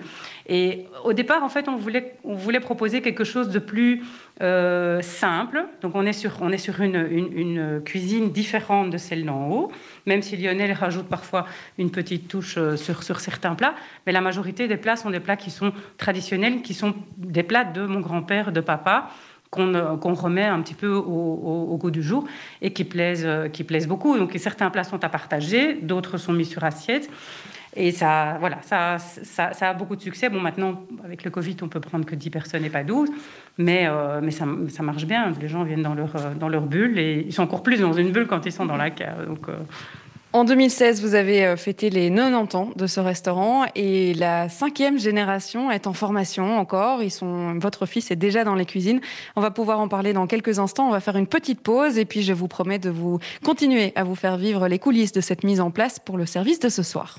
Et au départ, en fait, on voulait, on voulait proposer quelque chose de plus euh, simple. Donc, on est sur, on est sur une, une, cuisine différente de celle d'en haut, même si Lionel rajoute parfois une petite touche euh, sur, sur certains plats. Mais la majorité des plats sont des plats qui sont traditionnels, qui sont des plats de mon grand-père, de papa qu'on euh, remet un petit peu au, au, goût du jour et qui plaisent, qui plaisent beaucoup. Donc certains plats sont à partager, d'autres sont mis sur assiette. Et ça, voilà, ça, ça, a beaucoup de succès. Bon, maintenant, avec le Covid, on peut prendre que 10 personnes et pas 12, mais, euh, mais ça, ça, marche bien. Les gens viennent dans leur, euh, dans leur bulle et ils sont encore plus dans une bulle quand ils sont dans la cave. Euh. En 2016, vous avez fêté les 90 ans de ce restaurant et la cinquième génération est en formation encore. Ils sont, votre fils est déjà dans les cuisines. On va pouvoir en parler dans quelques instants. On va faire une petite pause et puis je vous promets de vous continuer à vous faire vivre les coulisses de cette mise en place pour le service de ce soir.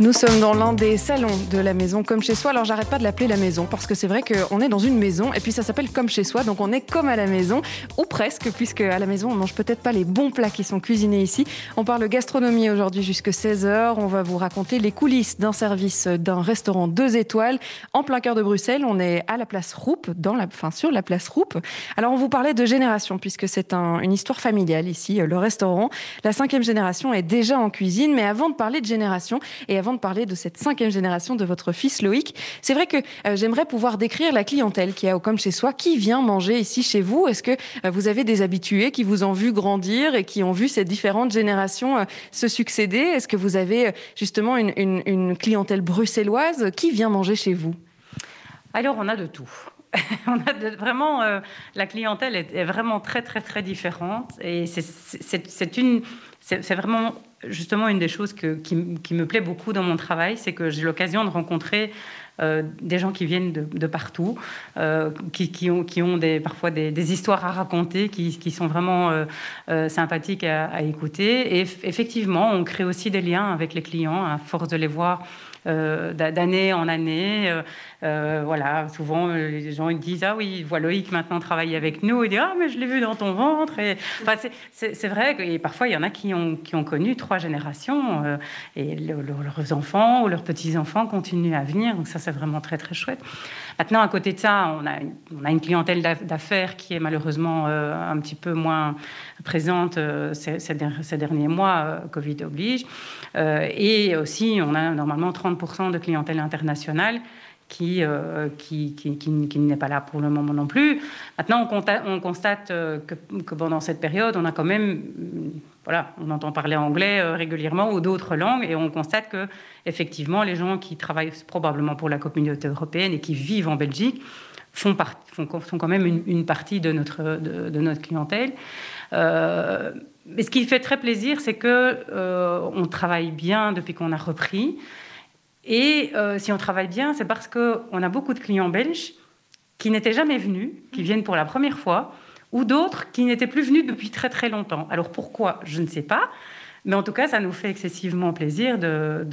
nous sommes dans l'un des salons de la maison comme chez soi. Alors j'arrête pas de l'appeler la maison parce que c'est vrai qu'on est dans une maison et puis ça s'appelle comme chez soi. Donc on est comme à la maison ou presque puisque à la maison on mange peut-être pas les bons plats qui sont cuisinés ici. On parle gastronomie aujourd'hui jusqu'à 16h. On va vous raconter les coulisses d'un service d'un restaurant deux étoiles en plein cœur de Bruxelles. On est à la place Roupe, dans la, enfin sur la place Roupe. Alors on vous parlait de génération puisque c'est une histoire familiale ici, le restaurant. La cinquième génération est déjà en cuisine, mais avant de parler de génération et avant de parler de cette cinquième génération de votre fils Loïc. C'est vrai que euh, j'aimerais pouvoir décrire la clientèle qui a au comme chez soi, qui vient manger ici chez vous? Est-ce que euh, vous avez des habitués qui vous ont vu grandir et qui ont vu ces différentes générations euh, se succéder? Est-ce que vous avez justement une, clientèle bruxelloise? Qui vient manger chez vous? Alors, on a de tout. vraiment la clientèle est, est, vraiment très très très différente et c'est une c'est vraiment justement une des choses qui, me plaît beaucoup dans mon travail, c'est que j'ai l'occasion de rencontrer euh, des gens qui viennent de, partout, euh, qui, ont, parfois des, histoires à raconter, qui, sont vraiment euh, sympathiques à, écouter. Et effectivement, on crée aussi des liens avec les clients à force de les voir d'année en année. voilà, souvent les gens ils disent ah oui, voilà Loïc maintenant travailler avec nous. Il dit ah mais je l'ai vu dans ton ventre. Et, enfin, c'est vrai et parfois il y en a qui ont, qui ont connu trois générations et leurs enfants ou leurs petits enfants continuent à venir. Donc ça c'est vraiment très très chouette. Maintenant à côté de ça, on a, une clientèle d'affaires qui est malheureusement un petit peu moins présente euh, ces, derniers mois, euh, Covid oblige. Euh, et aussi, on a normalement 30% de clientèle internationale qui, qui, qui, n'est pas là pour le moment non plus. Maintenant, on, constate, que, que, pendant cette période, on a quand même, voilà, on entend parler anglais régulièrement ou d'autres langues, et on constate que effectivement, les gens qui travaillent probablement pour la communauté européenne et qui vivent en Belgique font, font quand même une, partie de notre, de, notre clientèle. Euh, mais ce qui fait très plaisir, c'est que euh, on travaille bien depuis qu'on a repris. Et euh, si on travaille bien, c'est parce qu'on a beaucoup de clients belges qui n'étaient jamais venus, qui viennent pour la première fois, ou d'autres qui n'étaient plus venus depuis très très longtemps. Alors pourquoi? Je ne sais pas. Mais en tout cas, ça nous fait excessivement plaisir de,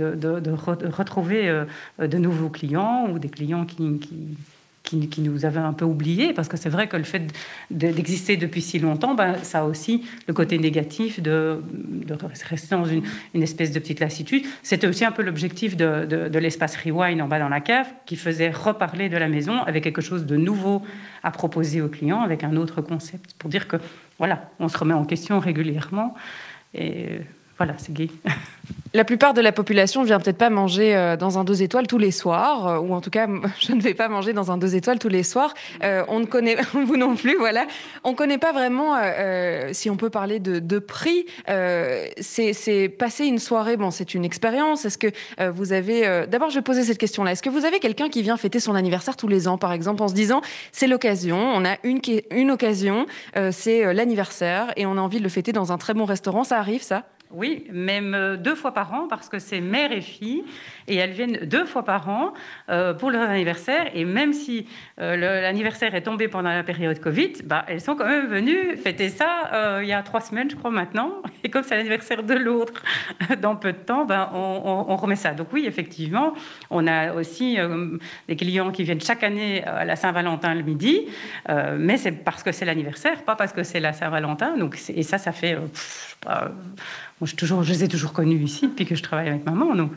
retrouver de nouveaux clients ou des clients qui, qui, nous avait un peu oubliés, parce que c'est vrai que le fait d'exister depuis si longtemps, ben, ça a aussi le côté négatif de, rester dans une, espèce de petite lassitude. C'était aussi un peu l'objectif de, l'espace Rewind en bas dans la cave, qui faisait reparler de la maison avec quelque chose de nouveau à proposer aux clients, avec un autre concept, pour dire que voilà, on se remet en question régulièrement. Voilà, c'est gay. La plupart de la population vient peut-être pas manger euh, dans un deux étoiles tous les soirs, euh, ou en tout cas, je ne vais pas manger dans un deux étoiles tous les soirs. Euh, on ne connaît, vous non plus, voilà. On ne connaît pas vraiment, si on peut parler de, prix. c'est passer une soirée, bon, c'est une expérience. Est-ce que vous avez. D'abord, je vais poser cette question-là. Est-ce que vous avez quelqu'un qui vient fêter son anniversaire tous les ans, par exemple, en se disant c'est l'occasion, on a une, une occasion, c'est l'anniversaire, et on a envie de le fêter dans un très bon restaurant Ça arrive, ça? Oui, même euh, deux fois par an, parce que c'est mère et fille, et elles viennent deux fois par an euh, pour leur anniversaire. Et même si euh, l'anniversaire est tombé pendant la période Covid, bah, elles sont quand même venues fêter ça il y a trois semaines, je crois, maintenant. Et comme c'est l'anniversaire de l'autre dans peu de temps, bah, on, remet ça. Donc oui, effectivement, on a aussi des clients qui viennent chaque année à la Saint-Valentin le midi, mais c'est parce que c'est l'anniversaire, pas parce que c'est la Saint-Valentin. Et ça, ça fait... Je, les ai toujours connus ici depuis que je travaille avec maman, donc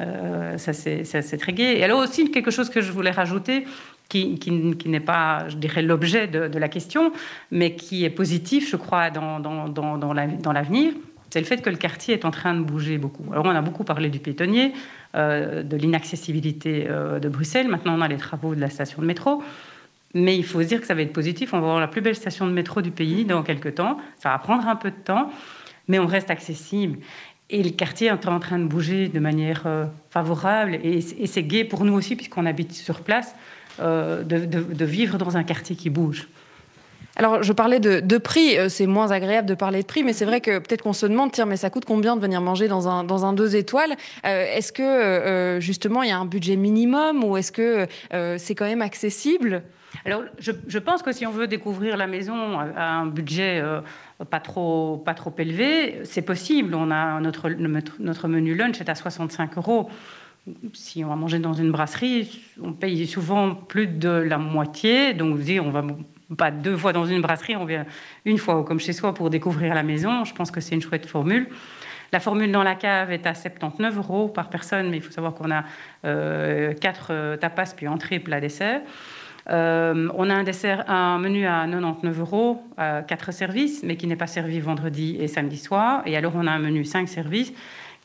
euh, ça c'est très gai. Et alors aussi quelque chose que je voulais rajouter, qui, n'est pas, je dirais, l'objet de, la question, mais qui est positif, je crois, dans l'avenir, c'est le fait que le quartier est en train de bouger beaucoup. Alors on a beaucoup parlé du piétonnier, euh, de l'inaccessibilité euh, de Bruxelles, maintenant on a les travaux de la station de métro. Mais il faut se dire que ça va être positif. On va avoir la plus belle station de métro du pays dans quelques temps. Ça va prendre un peu de temps mais on reste accessible. Et le quartier est en train de bouger de manière euh, favorable. Et, c'est gai pour nous aussi, puisqu'on habite sur place, euh, de, vivre dans un quartier qui bouge. Alors, je parlais de, prix, euh, c'est moins agréable de parler de prix, mais c'est vrai que peut-être qu'on se demande, tiens, mais ça coûte combien de venir manger dans un, dans un deux étoiles? Est-ce que, justement, il y a un budget minimum ou est-ce que c'est quand même accessible? Alors, je, pense que si on veut découvrir la maison à un budget pas, trop, pas trop élevé, c'est possible. On a notre, notre menu lunch est à 65 euros. Si on va manger dans une brasserie, on paye souvent plus de la moitié. Donc, vous on va pas deux fois dans une brasserie, on vient une fois comme chez soi pour découvrir la maison. Je pense que c'est une chouette formule. La formule dans la cave est à 79 euros par personne, mais il faut savoir qu'on a euh, quatre euh, tapas puis entrée, plat, dessert. Euh, on a un dessert, un menu à 99 euros, quatre services, mais qui n'est pas servi vendredi et samedi soir. Et alors, on a un menu 5 services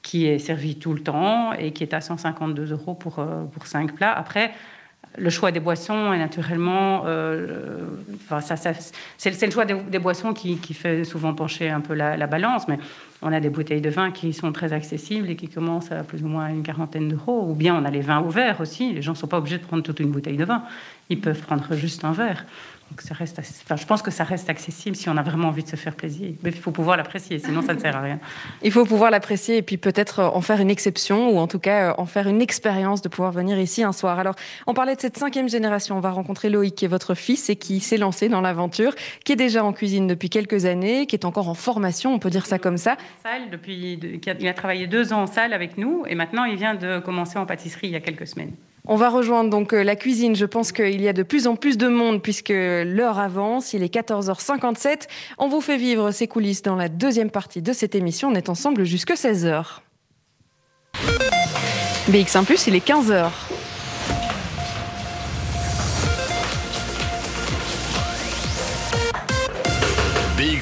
qui est servi tout le temps et qui est à 152 euros pour, euh, pour 5 plats. Après, le choix des boissons est naturellement. Euh, ça, c'est, le choix des, boissons qui, fait souvent pencher un peu la, balance, mais on a des bouteilles de vin qui sont très accessibles et qui commencent à plus ou moins une quarantaine d'euros. Ou bien on a les vins ouverts aussi. Les gens ne sont pas obligés de prendre toute une bouteille de vin. Ils peuvent prendre juste un verre. Donc ça reste enfin, je pense que ça reste accessible si on a vraiment envie de se faire plaisir. Mais il faut pouvoir l'apprécier, sinon ça ne sert à rien. Il faut pouvoir l'apprécier et puis peut-être en faire une exception ou en tout cas en faire une expérience de pouvoir venir ici un soir. Alors, on parlait de cette cinquième génération. On va rencontrer Loïc, qui est votre fils et qui s'est lancé dans l'aventure, qui est déjà en cuisine depuis quelques années, qui est encore en formation, on peut dire ça comme ça. Salle depuis, il a travaillé deux ans en salle avec nous et maintenant il vient de commencer en pâtisserie il y a quelques semaines. On va rejoindre donc euh, la cuisine. Je pense qu'il y a de plus en plus de monde puisque l'heure avance. Il est 14h57. On vous fait vivre ces coulisses dans la deuxième partie de cette émission. On est ensemble jusque 16h. BX1 Plus, il est 15h.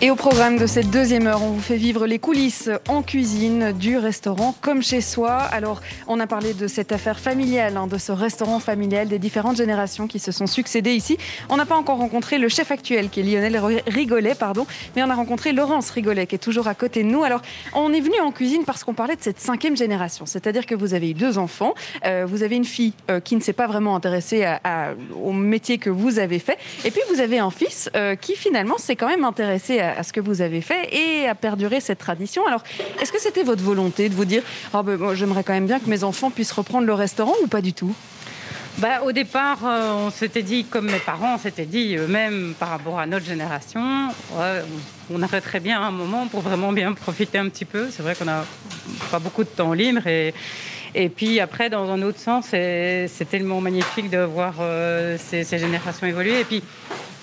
et au programme de cette deuxième heure, on vous fait vivre les coulisses en cuisine du restaurant comme chez soi. Alors, on a parlé de cette affaire familiale, hein, de ce restaurant familial, des différentes générations qui se sont succédées ici. On n'a pas encore rencontré le chef actuel, qui est Lionel Rigolet, pardon, mais on a rencontré Laurence Rigolet, qui est toujours à côté de nous. Alors, on est venu en cuisine parce qu'on parlait de cette cinquième génération, c'est-à-dire que vous avez eu deux enfants, euh, vous avez une fille euh, qui ne s'est pas vraiment intéressée au métier que vous avez fait, et puis vous avez un fils euh, qui finalement s'est quand même intéressé à à, ce que vous avez fait et à perdurer cette tradition. Alors, est-ce que c'était votre volonté de vous dire oh ben, j'aimerais quand même bien que mes enfants puissent reprendre le restaurant ou pas du tout? Bah, au départ, euh, on s'était dit, comme mes parents s'étaient dit eux-mêmes par rapport à notre génération, on arrêterait bien un moment pour vraiment bien profiter un petit peu. C'est vrai qu'on n'a pas beaucoup de temps libre et, et puis après, dans un autre sens, c'est tellement magnifique de voir euh, ces, ces, générations évoluer. Et puis,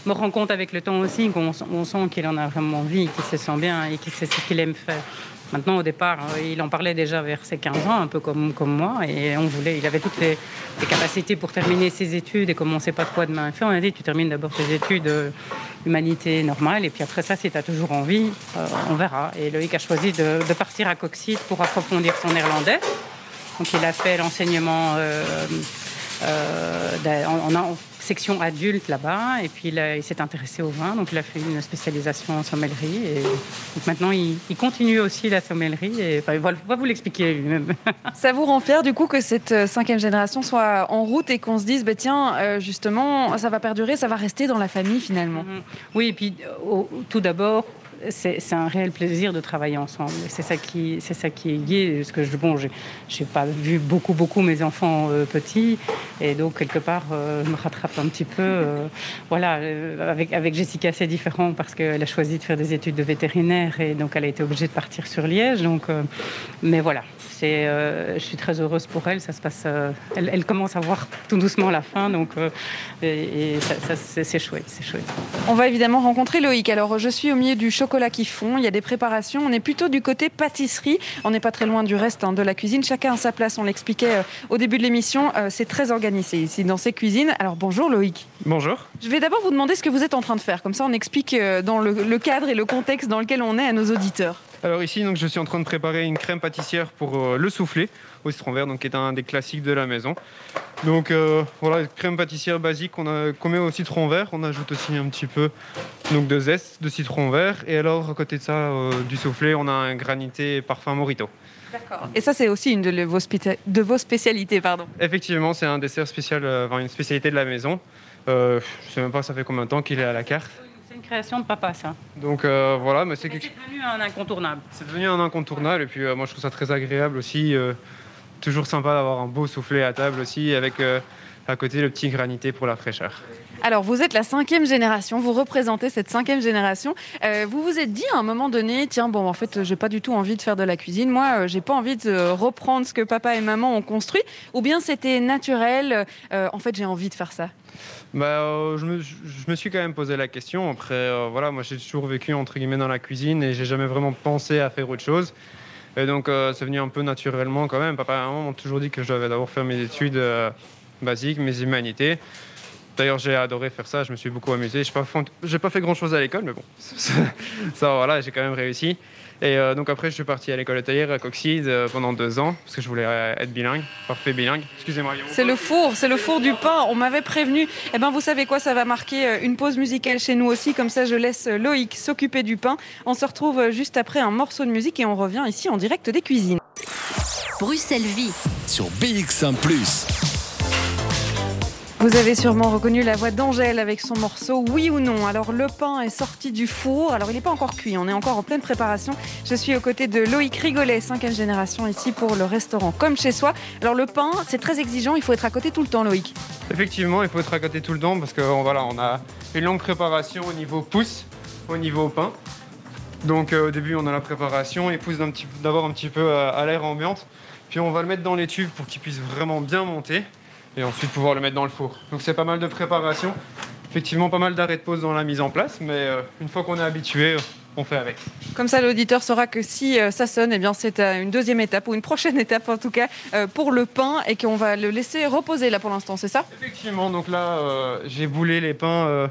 me rend compte avec le temps aussi qu'on sent qu'il en a vraiment envie, qu'il se sent bien et qu'il sait ce qu'il aime faire. Maintenant, au départ, euh, il en parlait déjà vers ses 15 ans, un peu comme, moi, et on voulait, il avait toutes les, capacités pour terminer ses études, et comme on ne sait pas quoi demain on a dit, tu termines d'abord tes études euh, humanité normale, et puis après ça, si tu as toujours envie, euh, on verra. Et Loïc a choisi de, partir à Coxide pour approfondir son néerlandais. Donc il a fait l'enseignement en, section adulte là-bas. Et puis il, s'est intéressé au vin, donc il a fait une spécialisation en sommellerie. Et donc maintenant, il, continue aussi la sommellerie. Et enfin, il va, vous l'expliquer lui-même. Ça vous rend fier du coup que cette euh, cinquième génération soit en route et qu'on se dise, bah, tiens, euh, justement, ça va perdurer, ça va rester dans la famille finalement? Mm-hmm. Oui, et puis tout d'abord, c'est un réel plaisir de travailler ensemble. C'est ça qui, c'est ça qui est lié. Parce que je, bon, j'ai pas vu beaucoup, beaucoup mes enfants euh, petits, et donc quelque part, euh, je me rattrape un petit peu. Euh, voilà, avec avec Jessica, c'est différent parce qu'elle a choisi de faire des études de vétérinaire, et donc elle a été obligée de partir sur Liège. Donc, mais voilà, euh, je suis très heureuse pour elle. Ça se passe, elle, commence à voir tout doucement la fin, donc et, c'est chouette, c'est chouette. On va évidemment rencontrer Loïc. Alors, je suis au milieu du chocolat qui fond. Il y a des préparations. On est plutôt du côté pâtisserie. On n'est pas très loin du reste hein, de la cuisine. Chacun a sa place. On l'expliquait au début de l'émission. c'est très organisé ici dans ces cuisines. Alors, bonjour Loïc. Bonjour. Je vais d'abord vous demander ce que vous êtes en train de faire. Comme ça, on explique dans le cadre et le contexte dans lequel on est à nos auditeurs. Alors ici, donc, je suis en train de préparer une crème pâtissière pour euh, le soufflé au citron vert, donc qui est un des classiques de la maison. Donc euh, voilà, crème pâtissière basique qu'on met au citron vert. On ajoute aussi un petit peu donc, de zeste de citron vert. Et alors, à côté de ça, euh, du soufflé, on a un granité parfum Morito. D'accord. Et ça, c'est aussi une de vos, de vos spécialités, pardon. Effectivement, c'est un dessert spécial, une spécialité de la maison. je ne sais même pas ça fait combien de temps qu'il est à la carte? Création de papa, ça. Donc euh, voilà, mais c'est devenu un incontournable. C'est devenu un incontournable et puis euh, moi je trouve ça très agréable aussi. Euh, toujours sympa d'avoir un beau soufflet à table aussi avec à côté le petit granité pour la fraîcheur. Alors, vous êtes la cinquième génération, vous représentez cette cinquième génération. vous vous êtes dit à un moment donné, tiens, bon, en fait, j'ai pas du tout envie de faire de la cuisine. Moi, j'ai pas envie de reprendre ce que papa et maman ont construit. Ou bien c'était naturel, en fait, j'ai envie de faire ça? Bah, euh, je, me, suis quand même posé la question. Après, euh, voilà, moi j'ai toujours vécu entre guillemets dans la cuisine et j'ai jamais vraiment pensé à faire autre chose. Et donc euh, c'est venu un peu naturellement quand même. Papa et maman m'ont toujours dit que je devais d'abord faire mes études basiques, mes humanités. D'ailleurs, j'ai adoré faire ça, je me suis beaucoup amusé. Je n'ai pas fait grand chose à l'école, mais bon, ça, voilà, j'ai quand même réussi. Et euh, donc après, je suis parti à l'école hôtelière à Coxide euh, pendant deux ans, parce que je voulais euh, être bilingue, parfait bilingue. Excusez-moi. C'est le four, c'est le four du pain. On m'avait prévenu. Eh ben, vous savez quoi, ça va marquer une pause musicale chez nous aussi. Comme ça, je laisse Loïc s'occuper du pain. On se retrouve juste après un morceau de musique et on revient ici en direct des cuisines. Bruxelles Vie sur BX1 ⁇ vous avez sûrement reconnu la voix d'Angèle avec son morceau Oui ou non. Alors le pain est sorti du four. Alors il n'est pas encore cuit, on est encore en pleine préparation. Je suis aux côtés de Loïc Rigolet, cinquième génération ici pour le restaurant comme chez soi. Alors le pain, c'est très exigeant, il faut être à côté tout le temps Loïc. Effectivement, il faut être à côté tout le temps parce que voilà, on a une longue préparation au niveau pouce, au niveau pain. Donc euh, au début on a la préparation, il pousse d'abord un petit peu à l'air ambiante. Puis on va le mettre dans les tubes pour qu'il puisse vraiment bien monter et ensuite pouvoir le mettre dans le four. Donc c'est pas mal de préparation. Effectivement, pas mal d'arrêts de pause dans la mise en place, mais euh, une fois qu'on est habitué, euh, on fait avec. Comme ça, l'auditeur saura que si euh, ça sonne, eh bien c'est une deuxième étape ou une prochaine étape en tout cas pour le pain et qu'on va le laisser reposer là pour l'instant, c'est ça? Effectivement. Donc là, j'ai boulé les pains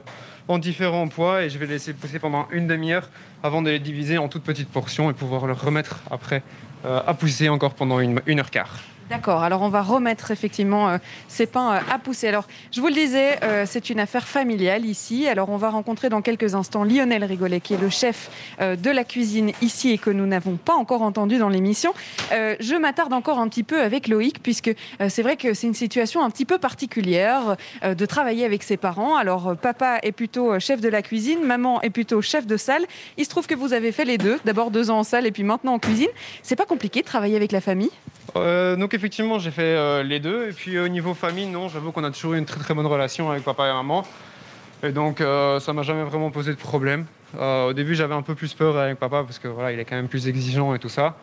en différents poids et je vais les laisser pousser pendant une demi-heure avant de les diviser en toutes petites portions et pouvoir le remettre après à pousser encore pendant une, une heure quart. D'accord, alors on va remettre effectivement euh, ces pains euh, à pousser. Alors, je vous le disais, euh, c'est une affaire familiale ici. Alors, on va rencontrer dans quelques instants Lionel Rigolet, qui est le chef de la cuisine ici et que nous n'avons pas encore entendu dans l'émission. je m'attarde encore un petit peu avec Loïc, puisque c'est vrai que c'est une situation un petit peu particulière de travailler avec ses parents. Alors, papa est plutôt chef de la cuisine, maman est plutôt chef de salle. Il se trouve que vous avez fait les deux, d'abord deux ans en salle et puis maintenant en cuisine. C'est pas compliqué de travailler avec la famille? Donc effectivement, j'ai fait euh, les deux. Et puis au niveau famille, non, j'avoue qu'on a toujours eu une très très bonne relation avec papa et maman. Et donc euh, ça m'a jamais vraiment posé de problème. Euh, au début, j'avais un peu plus peur avec papa parce que voilà, il est quand même plus exigeant et tout ça.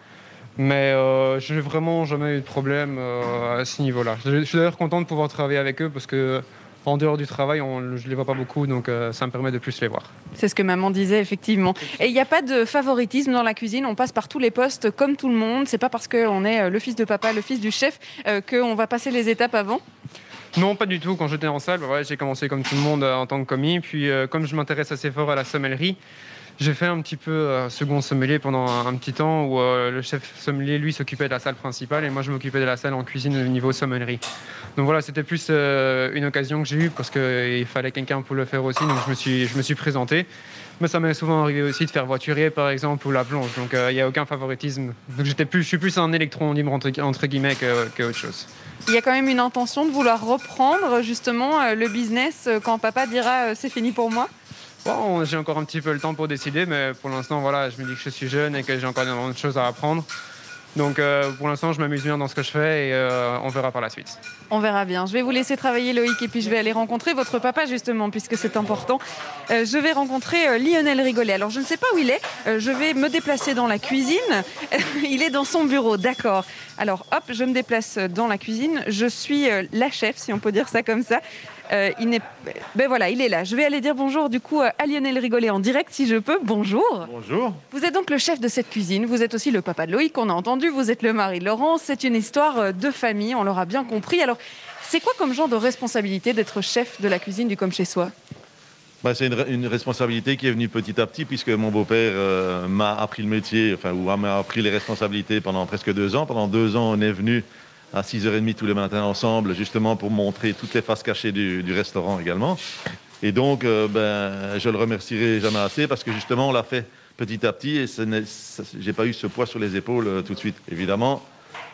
Mais je n'ai vraiment jamais eu de problème à ce niveau-là. Je suis d'ailleurs content de pouvoir travailler avec eux parce que en dehors du travail, on, je ne les vois pas beaucoup, donc euh, ça me permet de plus les voir. C'est ce que maman disait, effectivement. Et il n'y a pas de favoritisme dans la cuisine, on passe par tous les postes comme tout le monde. C'est pas parce qu'on est euh, le fils de papa, le fils du chef, euh, qu'on va passer les étapes avant? Non, pas du tout. Quand j'étais en salle, bah j'ai commencé comme tout le monde en tant que commis. Puis, comme je m'intéresse assez fort à la sommellerie, j'ai fait un petit peu euh, second sommelier pendant un, petit temps où euh, le chef sommelier, lui, s'occupait de la salle principale et moi, je m'occupais de la salle en cuisine au niveau sommellerie. Donc voilà, c'était plus euh, une occasion que j'ai eue parce qu'il fallait quelqu'un pour le faire aussi. Donc je me suis, je me suis présenté. Mais ça m'est souvent arrivé aussi de faire voiturier, par exemple, ou la plonge. Donc il n'y a aucun favoritisme. Donc j'étais plus, je suis plus un électron libre, entre, entre guillemets, qu'autre chose. Il y a quand même une intention de vouloir reprendre justement le business quand papa dira c'est fini pour moi j'ai encore un petit peu le temps pour décider, mais pour l'instant, voilà, je me dis que je suis jeune et que j'ai encore énormément de choses à apprendre. Donc euh, pour l'instant, je m'amuse bien dans ce que je fais et euh, on verra par la suite. On verra bien. Je vais vous laisser travailler Loïc et puis je vais aller rencontrer votre papa justement puisque c'est important. Euh, je vais rencontrer Lionel Rigolet. Alors je ne sais pas où il est. je vais me déplacer dans la cuisine. il est dans son bureau, d'accord. Alors hop, je me déplace dans la cuisine. Je suis la chef, si on peut dire ça comme ça. Euh, il n'est... Ben voilà, il est là. Je vais aller dire bonjour du coup à Lionel Rigolet en direct si je peux. Bonjour. Bonjour. Vous êtes donc le chef de cette cuisine. Vous êtes aussi le papa de Loïc qu'on a entendu. Vous êtes le mari de Laurence. C'est une histoire euh, de famille, on l'aura bien compris. Alors, c'est quoi comme genre de responsabilité d'être chef de la cuisine du Comme chez soi? Bah, c'est une, responsabilité qui est venue petit à petit puisque mon beau-père euh, m'a appris le métier, enfin, ou m'a appris les responsabilités pendant presque deux ans. Pendant deux ans, on est venu à 6h30 tous les matins ensemble, justement pour montrer toutes les faces cachées du, restaurant également. Et donc, euh, ben, je le remercierai jamais assez parce que justement, on l'a fait petit à petit et j'ai pas eu ce poids sur les épaules euh, tout de suite. Évidemment,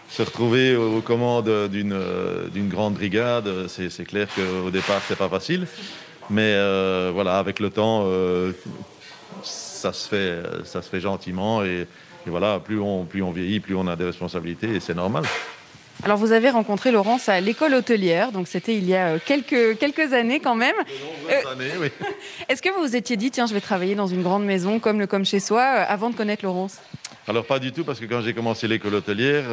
se retrouver aux commandes d'une euh, grande brigade, c'est clair qu'au départ, c'est pas facile. Mais voilà, avec le temps, ça, se fait, gentiment. Et, voilà, plus on vieillit, plus on a des responsabilités et c'est normal. Alors vous avez rencontré Laurence à l'école hôtelière, donc c'était il y a euh, quelques, quelques années quand même. Euh, années, oui. Est-ce que vous vous étiez dit, tiens, je vais travailler dans une grande maison comme le Comme chez soi, euh, avant de connaître Laurence? Alors pas du tout, parce que quand j'ai commencé l'école hôtelière,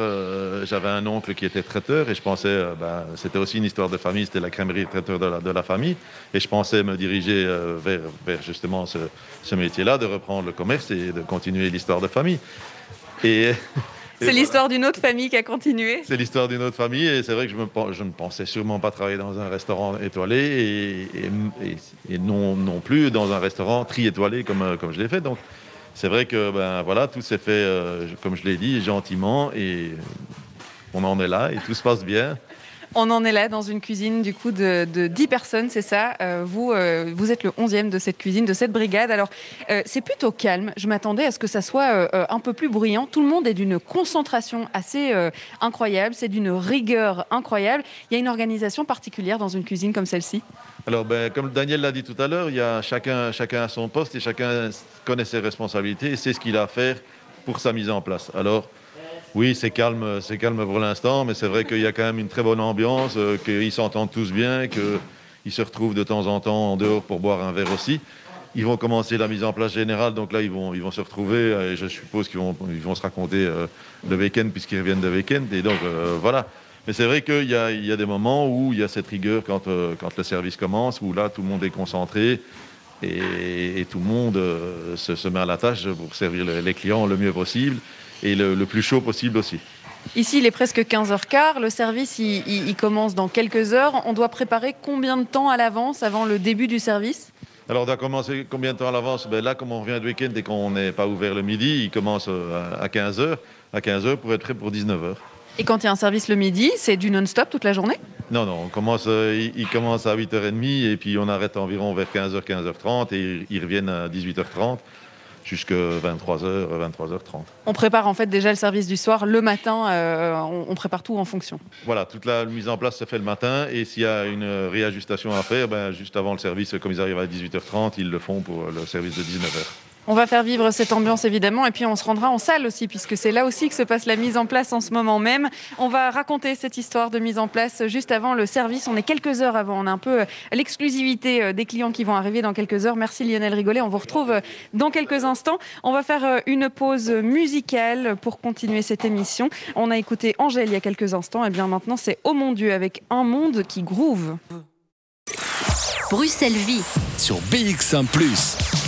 j'avais un oncle qui était traiteur et je pensais, ben, c'était aussi une histoire de famille, c'était la crèmerie traiteur de la, de la, famille, et je pensais me diriger vers, vers, justement ce, ce métier-là, de reprendre le commerce et de continuer l'histoire de famille. Et C'est l'histoire d'une autre famille qui a continué. C'est l'histoire d'une autre famille et c'est vrai que je, me, je, ne pensais sûrement pas travailler dans un restaurant étoilé et, non, non plus dans un restaurant tri-étoilé comme, comme je l'ai fait. Donc c'est vrai que ben, voilà, tout s'est fait, euh, comme je l'ai dit, gentiment et on en est là et tout se passe bien. On en est là dans une cuisine du coup de, 10 personnes, c'est ça. Euh, vous, euh, vous êtes le 11e de cette cuisine, de cette brigade. Alors, euh, c'est plutôt calme. Je m'attendais à ce que ça soit un peu plus bruyant. Tout le monde est d'une concentration assez incroyable, c'est d'une rigueur incroyable. Il y a une organisation particulière dans une cuisine comme celle-ci Alors, ben, comme Daniel l'a dit tout à l'heure, il y a chacun, chacun à son poste et chacun connaît ses responsabilités et sait ce qu'il a à faire pour sa mise en place. Alors, oui, c'est calme, c'est calme pour l'instant, mais c'est vrai qu'il y a quand même une très bonne ambiance, euh, qu'ils s'entendent tous bien, qu'ils se retrouvent de temps en temps en dehors pour boire un verre aussi. Ils vont commencer la mise en place générale, donc là, ils vont, se retrouver, euh, et je suppose qu'ils vont, se raconter euh, le week-end puisqu'ils reviennent de week-end. Et donc, voilà. Mais c'est vrai qu'il y, y a, des moments où il y a cette rigueur quand, le service commence, où là, tout le monde est concentré et, tout le monde se, met à la tâche pour servir les clients le mieux possible et le, plus chaud possible aussi. Ici, il est presque 15h15. Le service, il, commence dans quelques heures. On doit préparer combien de temps à l'avance avant le début du service? Alors, on doit commencer combien de temps à l'avance? Ben Là, comme on revient de week-end et qu'on n'est pas ouvert le midi, il commence euh, à 15h. À 15h pour être prêt pour 19h. Et quand il y a un service le midi, c'est du non-stop toute la journée? Non, non, on commence, euh, il, commence à 8h30 et puis on arrête environ vers 15h, 15h30 et ils reviennent à 18h30 jusqu'à 23h, 23h30. On prépare en fait déjà le service du soir le matin, euh, on, prépare tout en fonction. Voilà, toute la mise en place se fait le matin et s'il y a une réajustation à faire, ben, juste avant le service, comme ils arrivent à 18h30, ils le font pour le service de 19h. On va faire vivre cette ambiance évidemment et puis on se rendra en salle aussi puisque c'est là aussi que se passe la mise en place en ce moment même. On va raconter cette histoire de mise en place juste avant le service. On est quelques heures avant. On a un peu euh, l'exclusivité euh, des clients qui vont arriver dans quelques heures. Merci Lionel Rigolet. On vous retrouve euh, dans quelques instants. On va faire une pause musicale pour continuer cette émission. On a écouté Angèle il y a quelques instants. Et bien maintenant c'est Oh mon Dieu avec un monde qui groove. Bruxelles Vie sur BX1 ⁇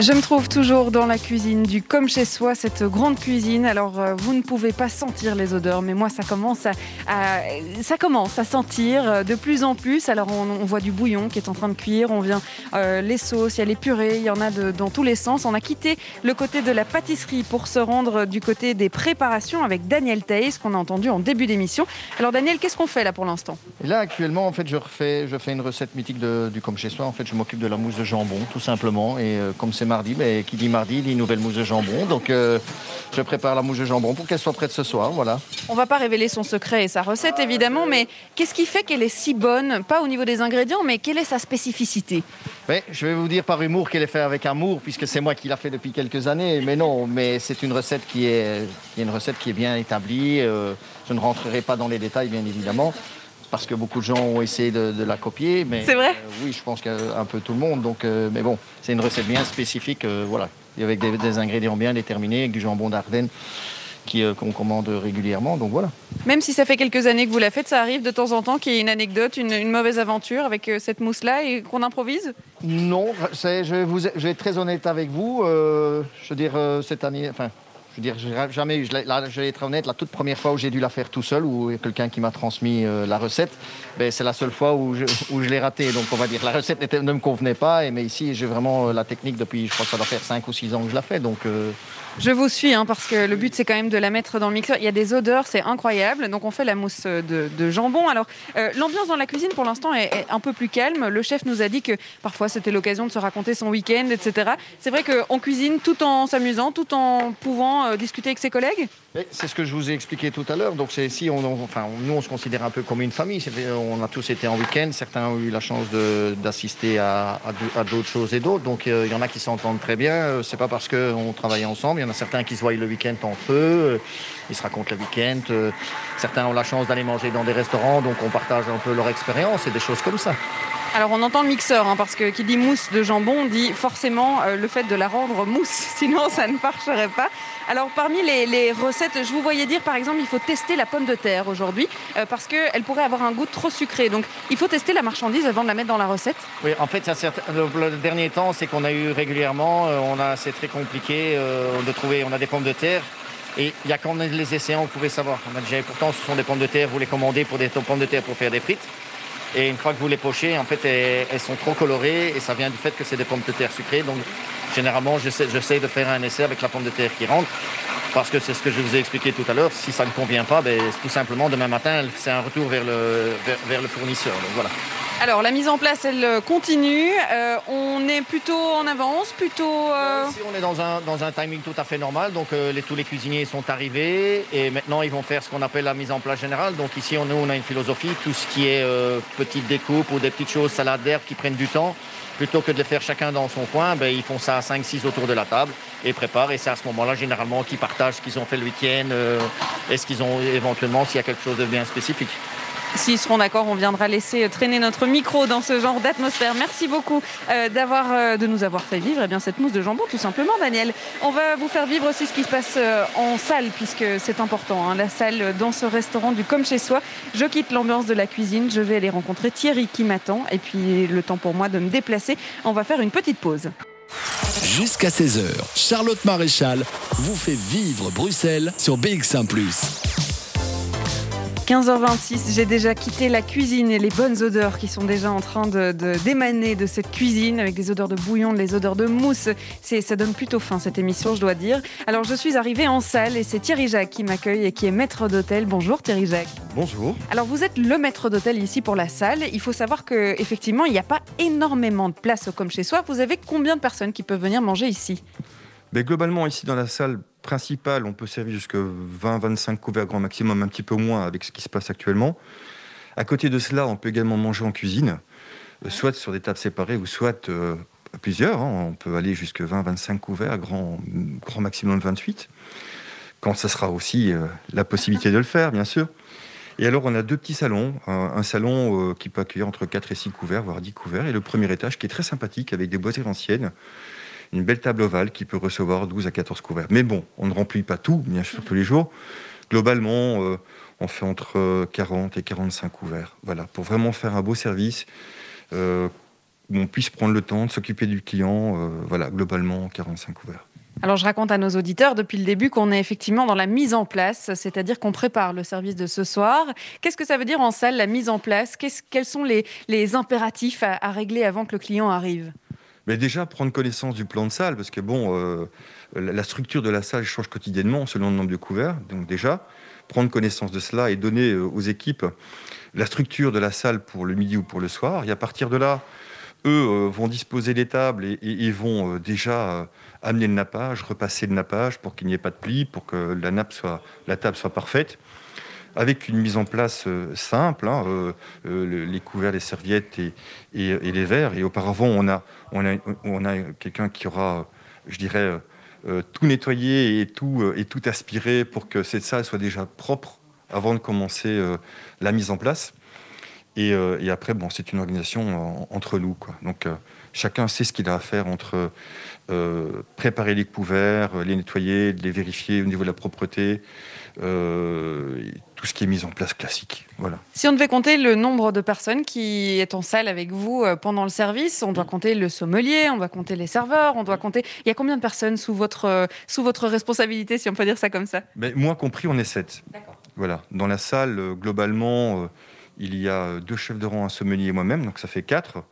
je me trouve toujours dans la cuisine du comme chez soi, cette grande cuisine. Alors, euh, vous ne pouvez pas sentir les odeurs, mais moi, ça commence à, ça commence à sentir euh, de plus en plus. Alors, on, voit du bouillon qui est en train de cuire, on vient euh, les sauces, il y a les purées, il y en a dans tous les sens. On a quitté le côté de la pâtisserie pour se rendre du côté des préparations avec Daniel Tays, qu'on a entendu en début d'émission. Alors, Daniel, qu'est-ce qu'on fait là pour l'instant? Là, actuellement, en fait, je refais, je fais une recette mythique du comme chez soi. En fait, je m'occupe de la mousse de jambon, tout simplement. Et comme c'est mardi, mais qui dit mardi dit nouvelle mousse de jambon. Donc euh, je prépare la mousse de jambon pour qu'elle soit prête ce soir. Voilà. On va pas révéler son secret et sa recette évidemment, mais qu'est-ce qui fait qu'elle est si bonne? Pas au niveau des ingrédients, mais quelle est sa spécificité? Je vais vous dire par humour qu'elle est faite avec amour, puisque c'est moi qui l'a fait depuis quelques années. Mais non, mais c'est une recette qui est, une recette qui est bien établie. Euh, je ne rentrerai pas dans les détails, bien évidemment parce que beaucoup de gens ont essayé de, la copier. Mais c'est vrai. Euh, oui, je pense qu'un peu tout le monde. Donc, euh, mais bon, c'est une recette bien spécifique, euh, voilà, avec des, ingrédients bien déterminés, avec du jambon d'Ardenne qu'on commande régulièrement. Donc voilà. Même si ça fait quelques années que vous la faites, ça arrive de temps en temps qu'il y ait une anecdote, une, mauvaise aventure avec cette mousse-là et qu'on improvise? Non, je vais, vous, je vais être très honnête avec vous. je veux dire, cette année, enfin, dire, jamais je vais être honnête, la toute première fois où j'ai dû la faire tout seul, ou quelqu'un qui m'a transmis euh, la recette, ben, c'est la seule fois où je, où je l'ai raté. Donc on va dire, la recette ne me convenait pas, et, mais ici j'ai vraiment euh, la technique depuis, je crois que ça doit faire 5 ou 6 ans que je la fais. Donc, euh, Je vous suis, hein, parce que le but c'est quand même de la mettre dans le mixeur. Il y a des odeurs, c'est incroyable. Donc on fait la mousse de, jambon. Alors l'ambiance dans la cuisine pour l'instant est, est, un peu plus calme. Le chef nous a dit que parfois c'était l'occasion de se raconter son week-end, etc. C'est vrai qu'on cuisine tout en s'amusant, tout en pouvant euh, discuter avec ses collègues? C'est ce que je vous ai expliqué tout à l'heure. Donc si on, enfin, nous on se considère un peu comme une famille. On a tous été en week-end. Certains ont eu la chance d'assister à, d'autres choses et d'autres. Donc euh, il y en a qui s'entendent très bien. Euh, c'est pas parce qu'on travaille ensemble. Il y en a certains qui se voient le week-end entre eux. Ils se racontent le week-end. Certains ont la chance d'aller manger dans des restaurants. Donc on partage un peu leur expérience et des choses comme ça. Alors on entend le mixeur, hein, parce que qui dit mousse de jambon dit forcément euh, le fait de la rendre mousse, sinon ça ne marcherait pas. Alors parmi les, recettes, je vous voyais dire par exemple il faut tester la pomme de terre aujourd'hui, euh, parce qu'elle pourrait avoir un goût trop sucré. Donc il faut tester la marchandise avant de la mettre dans la recette Oui, en fait, le, dernier temps, c'est qu'on a eu régulièrement, euh, on c'est très compliqué de trouver, on a des pommes de terre Et il y a quand on les essayants, vous pouvez savoir. On a pourtant, ce sont des pommes de terre, vous les commandez pour des pommes de terre pour faire des frites. Et une fois que vous les pochez, en fait, elles, sont trop colorées et ça vient du fait que c'est des pommes de terre sucrées. Généralement, j'essaie de faire un essai avec la pomme de terre qui rentre. Parce que c'est ce que je vous ai expliqué tout à l'heure. Si ça ne convient pas, ben, tout simplement, demain matin, c'est un retour vers le, vers, le fournisseur. Donc, voilà. Alors la mise en place, elle euh, continue. Euh, on est plutôt en avance, plutôt. Euh, ici, on est dans un, dans un timing tout à fait normal. Donc les, tous les cuisiniers sont arrivés et maintenant ils vont faire ce qu'on appelle la mise en place générale. Donc ici, on, nous, on a une philosophie. Tout ce qui est petite découpe ou des petites choses, salades d'herbe qui prennent du temps, plutôt que de faire chacun dans son coin, ben, ils font ça à 5-6 autour de la table et préparent. Et c'est à ce moment-là, généralement, qu'ils partagent ce qu'ils ont fait le week-end et ce qu'ils ont éventuellement s'il y a quelque chose de bien spécifique. S'ils seront d'accord, on viendra laisser traîner notre micro dans ce genre d'atmosphère. Merci beaucoup euh, d'avoir, euh, de nous avoir fait vivre eh bien, cette mousse de jambon, tout simplement, Daniel. On va vous faire vivre aussi ce qui se passe euh, en salle, puisque c'est important. Hein, la salle dans ce restaurant du Comme chez soi. Je quitte l'ambiance de la cuisine. Je vais aller rencontrer Thierry qui m'attend. Et puis, le temps pour moi de me déplacer. On va faire une petite pause. Jusqu'à 16h, Charlotte Maréchal vous fait vivre Bruxelles sur BX1 ⁇ 15h26, j'ai déjà quitté la cuisine et les bonnes odeurs qui sont déjà en train de, d'émaner de, cette cuisine avec les odeurs de bouillon, les odeurs de mousse. C'est, ça donne plutôt faim cette émission, je dois dire. Alors je suis arrivée en salle et c'est Thierry Jacques qui m'accueille et qui est maître d'hôtel. Bonjour Thierry Jacques. Bonjour. Alors vous êtes le maître d'hôtel ici pour la salle. Il faut savoir que effectivement il n'y a pas énormément de place comme chez soi. Vous avez combien de personnes qui peuvent venir manger ici? Mais globalement, ici dans la salle, principale, on peut servir jusqu'à 20-25 couverts grand maximum, un petit peu moins avec ce qui se passe actuellement. À côté de cela, on peut également manger en cuisine, euh, soit sur des tables séparées ou soit euh, plusieurs. Hein. On peut aller jusqu'à 20-25 couverts, grand, grand maximum 28, quand ça sera aussi euh, la possibilité de le faire, bien sûr. Et alors, on a deux petits salons. Un, salon qui peut accueillir entre 4 et 6 couverts, voire 10 couverts, et le premier étage qui est très sympathique avec des boiseries anciennes une belle table ovale qui peut recevoir 12 à 14 couverts. Mais bon, on ne remplit pas tout, bien sûr, tous les jours. Globalement, euh, on fait entre 40 et 45 couverts. Voilà, pour vraiment faire un beau service, euh, où on puisse prendre le temps de s'occuper du client. Euh, voilà, globalement, 45 couverts. Alors je raconte à nos auditeurs depuis le début qu'on est effectivement dans la mise en place, c'est-à-dire qu'on prépare le service de ce soir. Qu'est-ce que ça veut dire en salle, la mise en place? Quels sont les, impératifs à, régler avant que le client arrive? Mais déjà, prendre connaissance du plan de salle, parce que bon, euh, la structure de la salle change quotidiennement selon le nombre de couverts. Donc déjà, prendre connaissance de cela et donner euh, aux équipes la structure de la salle pour le midi ou pour le soir. Et à partir de là, eux euh, vont disposer des tables et, vont déjà amener le nappage, repasser le nappage pour qu'il n'y ait pas de plis, pour que la, nappe soit, la table soit parfaite avec une mise en place euh, simple, hein, euh, euh, les couverts, les serviettes et, les verres. Et auparavant, on a, quelqu'un qui aura, je dirais, tout nettoyé et tout, aspiré pour que cette salle soit déjà propre avant de commencer la mise en place. Et, après, bon, c'est une organisation entre nous. Donc, chacun sait ce qu'il a à faire entre préparer les couverts, les nettoyer, les vérifier au niveau de la propreté, tout ce qui est mis en place classique. Voilà. Si on devait compter le nombre de personnes qui est en salle avec vous euh, pendant le service, on doit compter le sommelier, on doit compter les serveurs, on doit compter. Il y a combien de personnes sous votre, euh, sous votre responsabilité, si on peut dire ça comme ça? Mais Moi compris, on est sept. Voilà. Dans la salle, globalement, il y a deux chefs de rang, un sommelier et moi-même, donc ça fait quatre.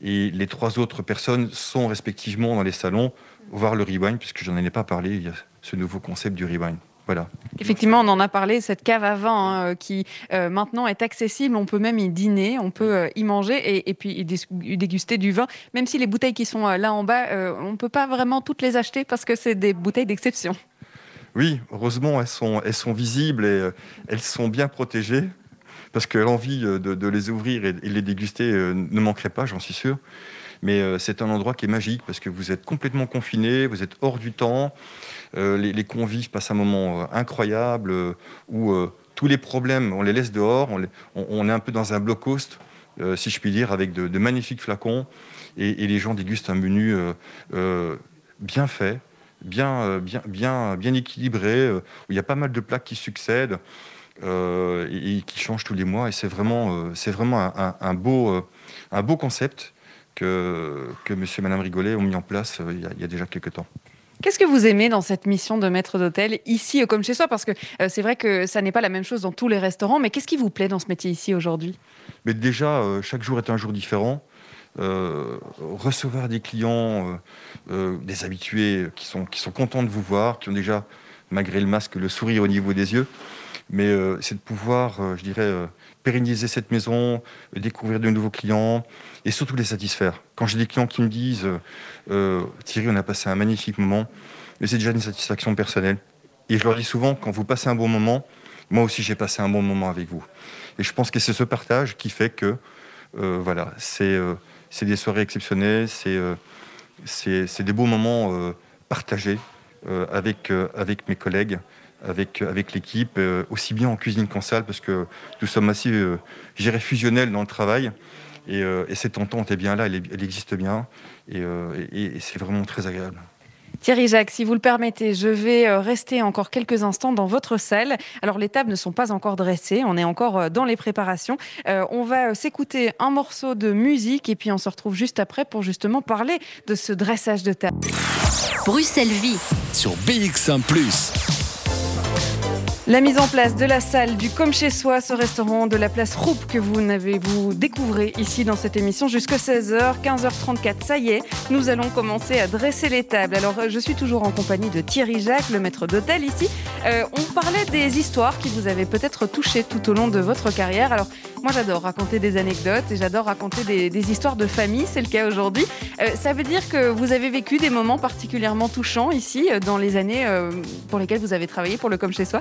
Et les trois autres personnes sont respectivement dans les salons, voir le rewind, puisque je n'en ai pas parlé, il y a ce nouveau concept du rewind. Voilà. Effectivement, on en a parlé, cette cave à vin hein, qui euh, maintenant est accessible. On peut même y dîner, on peut euh, y manger et, puis y déguster du vin. Même si les bouteilles qui sont euh, là en bas, on ne peut pas vraiment toutes les acheter parce que c'est des bouteilles d'exception. Oui, heureusement, elles sont, elles sont visibles et elles sont bien protégées parce que l'envie de, les ouvrir et, de les déguster ne manquerait pas, j'en suis sûr. Mais c'est un endroit qui est magique parce que vous êtes complètement confiné, vous êtes hors du temps. Euh, les, convives passent un moment euh, incroyable euh, où tous les problèmes, on les laisse dehors, on, est un peu dans un bloc host, si je puis dire, avec de, magnifiques flacons, et, les gens dégustent un menu bien fait, bien, bien, bien, bien équilibré, où il y a pas mal de plats qui succèdent et, qui changent tous les mois. Et c'est vraiment, c'est vraiment un, beau, un beau concept que, que monsieur et madame Rigolet ont mis en place il y a, il y a déjà quelques temps. Qu'est-ce que vous aimez dans cette mission de maître d'hôtel, ici comme chez soi? Parce que c'est vrai que ça n'est pas la même chose dans tous les restaurants, mais qu'est-ce qui vous plaît dans ce métier ici aujourd'hui? Mais déjà, chaque jour est un jour différent. recevoir des clients, des habitués qui sont, qui sont contents de vous voir, qui ont déjà, malgré le masque, le sourire au niveau des yeux. Mais c'est de pouvoir, je dirais, pérenniser cette maison, découvrir de nouveaux clients et surtout les satisfaire. Quand j'ai des clients qui me disent euh, Thierry, on a passé un magnifique moment, mais c'est déjà une satisfaction personnelle. Et je leur dis souvent quand vous passez un bon moment, moi aussi j'ai passé un bon moment avec vous. Et je pense que c'est ce partage qui fait que euh, voilà, euh, c'est des soirées exceptionnelles, c'est des beaux moments partagés avec mes collègues avec, avec l'équipe, euh, aussi bien en cuisine qu'en salle, parce que nous sommes assez, euh, fusionnels dans le travail. Et, euh, cette entente est bien là, elle, existe bien, et, c'est vraiment très agréable. Thierry Jacques, si vous le permettez, je vais rester encore quelques instants dans votre salle. Alors les tables ne sont pas encore dressées, on est encore dans les préparations. on va s'écouter un morceau de musique et puis on se retrouve juste après pour justement parler de ce dressage de table. Bruxelles Vie sur BX1 ⁇ la mise en place de la salle du Comme chez soi, ce restaurant de la place Roupe que vous n'avez vous découvrez ici dans cette émission jusqu'à 16h, 15h34, ça y est, nous allons commencer à dresser les tables. Alors je suis toujours en compagnie de Thierry Jacques, le maître d'hôtel ici. Euh, on parlait des histoires qui vous avaient peut-être touché tout au long de votre carrière. Alors moi j'adore raconter des anecdotes et j'adore raconter des, histoires de famille, c'est le cas aujourd'hui. Euh, ça veut dire que vous avez vécu des moments particulièrement touchants ici euh, dans les années pour lesquelles vous avez travaillé pour le Comme chez soi?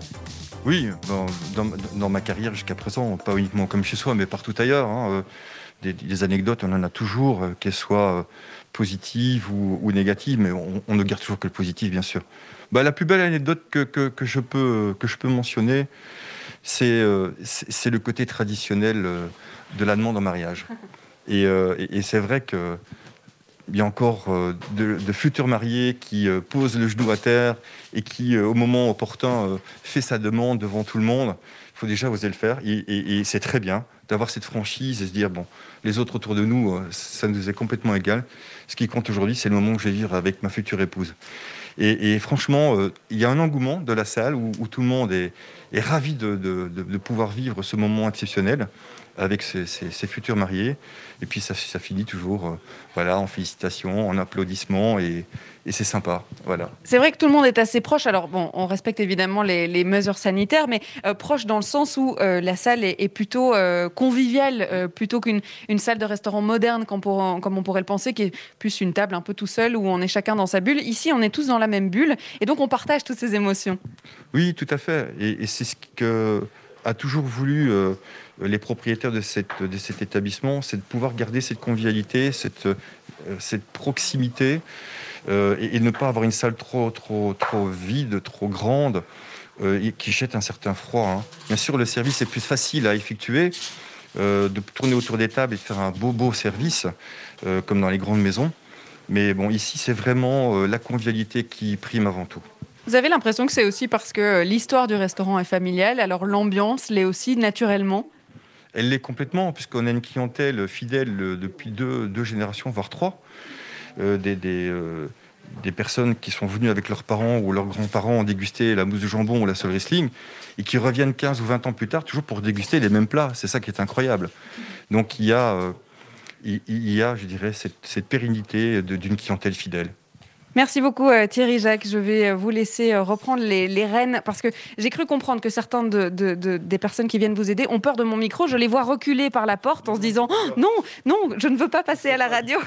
Oui, dans, ma carrière jusqu'à présent, pas uniquement comme chez soi, mais partout ailleurs. Hein, euh, des, anecdotes, on en a toujours, euh, qu'elles soient euh, positives ou, négatives, mais on, ne garde toujours que le positif, bien sûr. Bah, la plus belle anecdote que, je, peux, que je peux mentionner, c'est le côté traditionnel de la demande en mariage. et c'est vrai que il y a encore euh, de, futurs mariés qui euh, posent le genou à terre et qui, euh, au moment opportun, fait sa demande devant tout le monde. Il faut déjà oser le faire et, c'est très bien d'avoir cette franchise et se dire bon, les autres autour de nous, ça nous est complètement égal. Ce qui compte aujourd'hui, c'est le moment que je vais vivre avec ma future épouse. Et, franchement, il y a un engouement de la salle où, tout le monde est, ravi de, pouvoir vivre ce moment exceptionnel avec ses, futurs mariés. Et puis ça, finit toujours euh, voilà, en félicitations, en applaudissements, et, c'est sympa. Voilà. C'est vrai que tout le monde est assez proche. Alors, bon, on respecte évidemment les, mesures sanitaires, mais euh, proche dans le sens où euh, la salle est, plutôt conviviale, plutôt qu'une salle de restaurant moderne, comme, comme, on pourrait le penser, qui est plus une table un peu tout seul, où on est chacun dans sa bulle. Ici, on est tous dans la même bulle, et donc on partage toutes ces émotions. Oui, tout à fait. Et, et c'est ce que a toujours voulu les propriétaires de, cet établissement, c'est de pouvoir garder cette convivialité, cette, euh, proximité, euh, et, ne pas avoir une salle trop, vide, trop grande, euh, qui jette un certain froid. Hein. Bien sûr, le service est plus facile à effectuer, de tourner autour des tables et faire un beau, beau service, comme dans les grandes maisons. Mais bon, ici, c'est vraiment la convivialité qui prime avant tout. Vous avez l'impression que c'est aussi parce que l'histoire du restaurant est familiale, alors l'ambiance l'est aussi naturellement? Elle l'est complètement, puisqu'on a une clientèle fidèle euh, depuis deux, générations, voire trois. Euh, euh, des, personnes qui sont venues avec leurs parents ou leurs grands-parents déguster la mousse de jambon ou la sole Riesling et qui reviennent 15 ou 20 ans plus tard toujours pour déguster les mêmes plats. C'est ça qui est incroyable. Donc il y a, il y a je dirais, cette pérennité d'une clientèle fidèle. Merci beaucoup euh, Thierry Jacques. Je vais euh, vous laisser euh, reprendre les, rênes parce que j'ai cru comprendre que certaines de, des personnes qui viennent vous aider ont peur de mon micro. Je les vois reculer par la porte en se disant oh, non, non, je ne veux pas passer à la radio.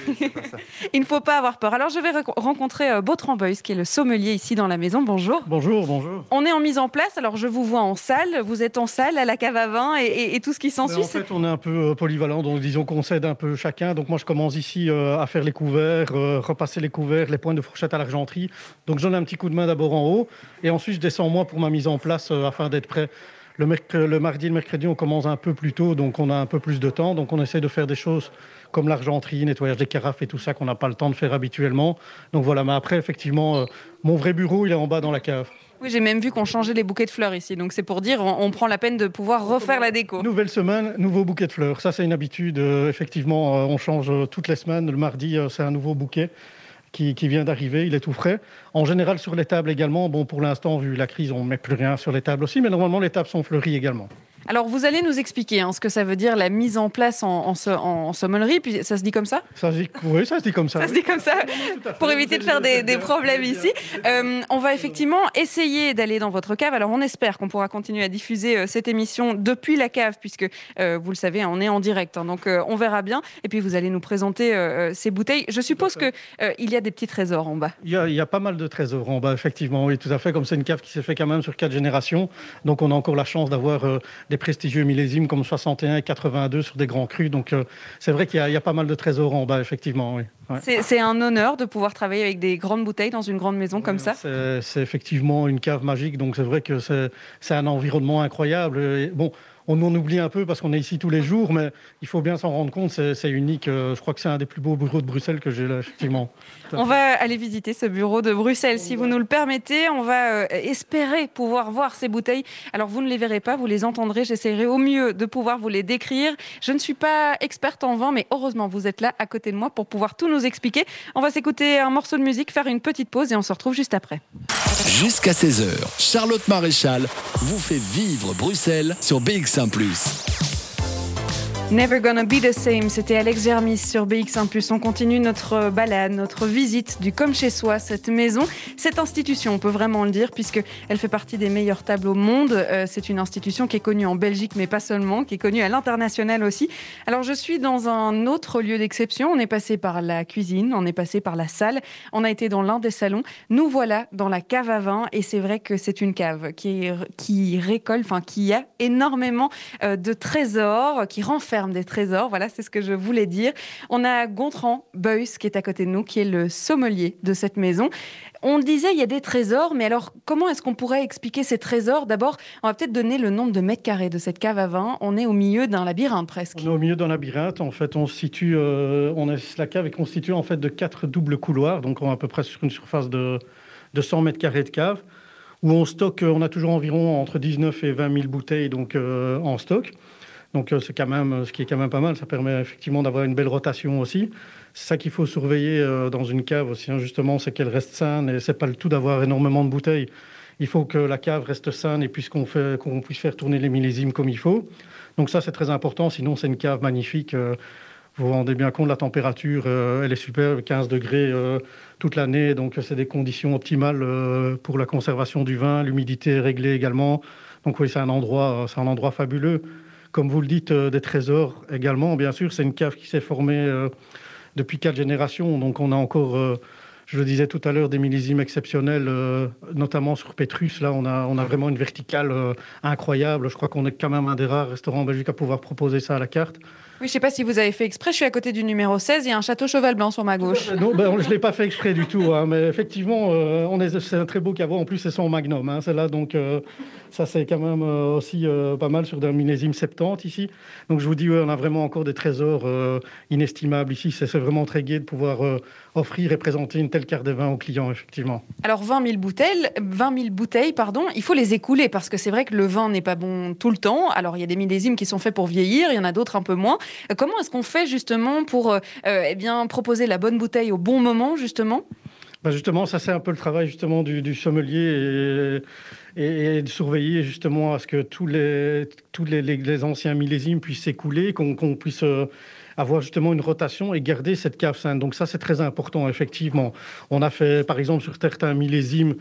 Il ne faut pas avoir peur. Alors je vais rencontrer Bautran qui est le sommelier ici dans la maison. Bonjour. Bonjour, bonjour. On est en mise en place. Alors je vous vois en salle. Vous êtes en salle à la cave à vin et, tout ce qui s'ensuit. En fait, on est un peu polyvalent. Donc disons qu'on s'aide un peu chacun. Donc moi je commence ici à faire les couverts, repasser les couverts, les points de fourchette à l'argenterie. Donc je donne un petit coup de main d'abord en haut et ensuite je descends moi pour ma mise en place euh, afin d'être prêt. Le, le, mardi et le mercredi, on commence un peu plus tôt, donc on a un peu plus de temps. Donc on essaie de faire des choses comme l'argenterie, nettoyage des carafes et tout ça qu'on n'a pas le temps de faire habituellement. Donc voilà, mais après, effectivement, euh, mon vrai bureau, il est en bas dans la cave. Oui, j'ai même vu qu'on changeait les bouquets de fleurs ici. Donc c'est pour dire, on, prend la peine de pouvoir refaire la déco. Nouvelle semaine, nouveau bouquet de fleurs. Ça, c'est une habitude. Euh, effectivement, on change toutes les semaines. Le mardi, c'est un nouveau bouquet qui, vient d'arriver, il est tout frais. En général, sur les tables également, bon, pour l'instant, vu la crise, on ne met plus rien sur les tables aussi, mais normalement, les tables sont fleuries également. Alors, vous allez nous expliquer hein, ce que ça veut dire la mise en place en, en, en, sommellerie. Puis ça se dit comme ça? Ça se dit, Oui, ça se dit comme ça. Ça oui. se dit comme ça, pour éviter de faire des, des problèmes ici. Euh, on va effectivement essayer d'aller dans votre cave. Alors, on espère qu'on pourra continuer à diffuser euh, cette émission depuis la cave, puisque euh, vous le savez, on est en direct. Hein, donc, on verra bien. Et puis, vous allez nous présenter ces bouteilles. Je suppose qu'il y a des petits trésors en bas. Il y, a, il y, a, pas mal de trésors en bas, effectivement. Oui, tout à fait. Comme c'est une cave qui s'est fait quand même sur quatre générations. Donc, on a encore la chance d'avoir des prestigieux millésimes comme 61 et 82 sur des grands crus. Donc euh, c'est vrai qu'il y, y, a pas mal de trésors en bas, effectivement. Oui. Ouais. C'est un honneur de pouvoir travailler avec des grandes bouteilles dans une grande maison ouais, comme ça. C'est effectivement une cave magique, donc c'est vrai que c'est un environnement incroyable. Et bon, on en oublie un peu parce qu'on est ici tous les jours, mais il faut bien s'en rendre compte, c'est unique. Je crois que c'est un des plus beaux bureaux de Bruxelles que j'ai là, effectivement. On va aller visiter ce bureau de Bruxelles, si vous nous le permettez. On va euh, espérer pouvoir voir ces bouteilles. Alors, vous ne les verrez pas, vous les entendrez. J'essaierai au mieux de pouvoir vous les décrire. Je ne suis pas experte en vin, mais heureusement, vous êtes là à côté de moi pour pouvoir tout nous expliquer. On va s'écouter un morceau de musique, faire une petite pause et on se retrouve juste après. Jusqu'à 16h, Charlotte Maréchal vous fait vivre Bruxelles sur BX1 ⁇ Never Gonna Be the Same, c'était Alex Germis sur BX1 On continue notre balade, notre visite du comme chez soi, cette maison, cette institution, on peut vraiment le dire, puisqu'elle fait partie des meilleures tables au monde. Euh, c'est une institution qui est connue en Belgique, mais pas seulement, qui est connue à l'international aussi. Alors je suis dans un autre lieu d'exception. On est passé par la cuisine, on est passé par la salle, on a été dans l'un des salons. Nous voilà dans la cave à vin, et c'est vrai que c'est une cave qui, qui récolte, enfin qui a énormément euh, de trésors, qui renferme des trésors. Voilà, c'est ce que je voulais dire. On a Gontran Beuys qui est à côté de nous, qui est le sommelier de cette maison. On disait, il y a des trésors, mais alors comment est-ce qu'on pourrait expliquer ces trésors? D'abord, on va peut-être donner le nombre de mètres carrés de cette cave à vin. On est au milieu d'un labyrinthe presque. On est au milieu d'un labyrinthe. En fait, on situe, euh, on est, la cave est constituée en fait de quatre doubles couloirs, donc on est à peu près sur une surface de, de 100 mètres carrés de cave où on stocke, on a toujours environ entre 19 et 20 000 bouteilles donc, euh, en stock. Donc quand même, ce qui est quand même pas mal. Ça permet effectivement d'avoir une belle rotation aussi. C'est ça qu'il faut surveiller euh, dans une cave aussi, hein, justement, c'est qu'elle reste saine. Et c'est pas le tout d'avoir énormément de bouteilles. Il faut que la cave reste saine et qu'on puisse faire tourner les millésimes comme il faut. Donc ça c'est très important. Sinon c'est une cave magnifique. Euh, vous vous rendez bien compte, la température, euh, elle est super, 15 degrés euh, toute l'année. Donc c'est des conditions optimales euh, pour la conservation du vin. L'humidité est réglée également. Donc oui, c'est un endroit, c'est un endroit fabuleux comme vous le dites, euh, des trésors également. Bien sûr, c'est une cave qui s'est formée euh, depuis quatre générations. Donc on a encore, euh, je le disais tout à l'heure, des millésimes exceptionnels, euh, notamment sur Pétrus. Là, on a, on a vraiment une verticale euh, incroyable. Je crois qu'on est quand même un des rares restaurants en Belgique à pouvoir proposer ça à la carte. Oui, je ne sais pas si vous avez fait exprès, je suis à côté du numéro 16, il y a un château cheval blanc sur ma gauche. Non, ben, je ne l'ai pas fait exprès du tout, hein, mais effectivement, euh, c'est un très beau caveau. En plus, c'est son magnum, hein, celle-là, donc euh, ça, c'est quand même euh, aussi pas mal sur d'un millésime 70 ici. Donc je vous dis, ouais, on a vraiment encore des trésors euh, inestimables ici. C'est vraiment très gai de pouvoir euh, offrir et présenter une telle carte de vin aux clients, effectivement. Alors 20 000 bouteilles, 20 000 bouteilles pardon, il faut les écouler parce que c'est vrai que le vin n'est pas bon tout le temps. Alors il y a des millésimes qui sont faits pour vieillir, il y en a d'autres un peu moins. Euh, comment est-ce qu'on fait justement pour euh, eh bien, proposer la bonne bouteille au bon moment, justement? Ben justement, ça c'est un peu le travail justement du, du sommelier et, et, de surveiller justement à ce que tous les, tous les, anciens millésimes puissent s'écouler, qu'on qu puisse euh, avoir justement une rotation et garder cette cave saine. Donc ça c'est très important effectivement. On a fait par exemple sur certains millésimes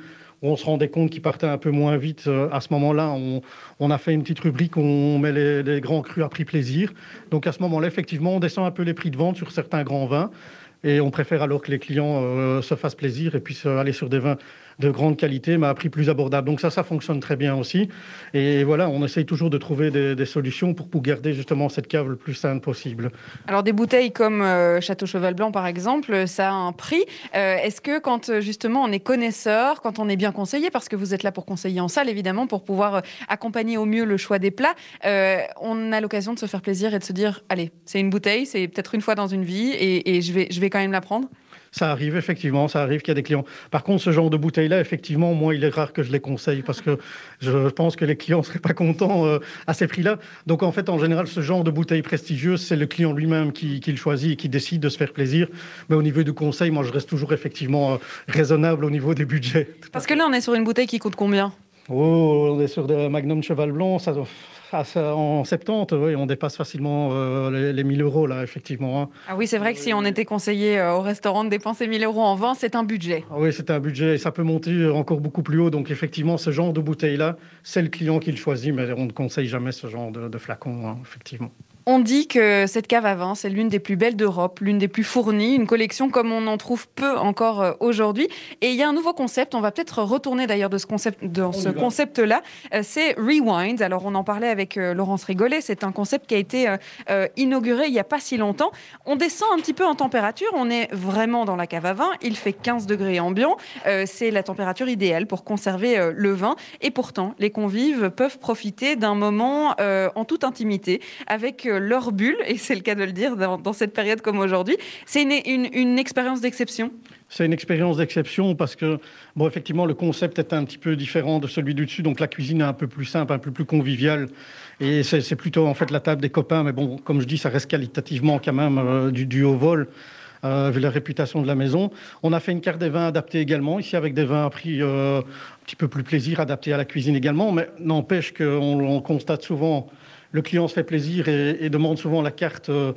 on se rendait compte qu'ils partaient un peu moins vite. Euh, à ce moment-là, on, a fait une petite rubrique où on met les, les grands crus à prix plaisir. Donc à ce moment-là, effectivement, on descend un peu les prix de vente sur certains grands vins. Et on préfère alors que les clients euh, se fassent plaisir et puissent aller sur des vins de grande qualité, mais à prix plus abordable. Donc ça, ça fonctionne très bien aussi. Et voilà, on essaye toujours de trouver des, solutions pour, garder justement cette cave le plus saine possible. Alors des bouteilles comme euh, Château Cheval Blanc, par exemple, ça a un prix. Euh, Est-ce que quand justement on est connaisseur, quand on est bien conseillé, parce que vous êtes là pour conseiller en salle, évidemment, pour pouvoir accompagner au mieux le choix des plats, euh, on a l'occasion de se faire plaisir et de se dire, allez, c'est une bouteille, c'est peut-être une fois dans une vie, et, et je, vais, je vais quand même la prendre? Ça arrive, effectivement, ça arrive qu'il y a des clients. Par contre, ce genre de bouteille-là, effectivement, moi, il est rare que je les conseille parce que je pense que les clients ne seraient pas contents euh, à ces prix-là. Donc, en fait, en général, ce genre de bouteille prestigieuse, c'est le client lui-même qui, le choisit et qui décide de se faire plaisir. Mais au niveau du conseil, moi, je reste toujours effectivement euh, raisonnable au niveau des budgets. Parce que là, on est sur une bouteille qui coûte combien? Oh, on est sur des Magnum Cheval Blanc, ça doit en 70, oui, on dépasse facilement euh, les, 1000 euros, là, effectivement. Hein. Ah oui, c'est vrai que si on était conseillé euh, au restaurant de dépenser 1000 euros en vin, c'est un budget. Ah oui, c'est un budget et ça peut monter encore beaucoup plus haut. Donc, effectivement, ce genre de bouteille-là, c'est le client qui le choisit, mais on ne conseille jamais ce genre de, flacon, hein, effectivement. On dit que cette cave à vin, c'est l'une des plus belles d'Europe, l'une des plus fournies, une collection comme on en trouve peu encore euh, aujourd'hui. Et il y a un nouveau concept, on va peut-être retourner d'ailleurs de ce concept, dans ce concept-là, euh, c'est Rewind. Alors on en parlait avec euh, Laurence Rigolet, c'est un concept qui a été inauguré il n'y a pas si longtemps. On descend un petit peu en température, on est vraiment dans la cave à vin, il fait 15 degrés ambiant, c'est la température idéale pour conserver le vin. Et pourtant, les convives peuvent profiter d'un moment en toute intimité avec leur bulle, et c'est le cas de le dire dans, cette période comme aujourd'hui. C'est une, expérience d'exception? C'est une expérience d'exception parce que, bon, effectivement, le concept est un petit peu différent de celui du dessus. Donc, la cuisine est un peu plus simple, un peu plus conviviale. Et c'est plutôt, en fait, la table des copains. Mais bon, comme je dis, ça reste qualitativement quand même euh, du, du, haut vol, euh, vu la réputation de la maison. On a fait une carte des vins adaptée également, ici, avec des vins à prix euh, un petit peu plus plaisir, adaptés à la cuisine également. Mais n'empêche qu'on on constate souvent le client se fait plaisir et, demande souvent la carte euh,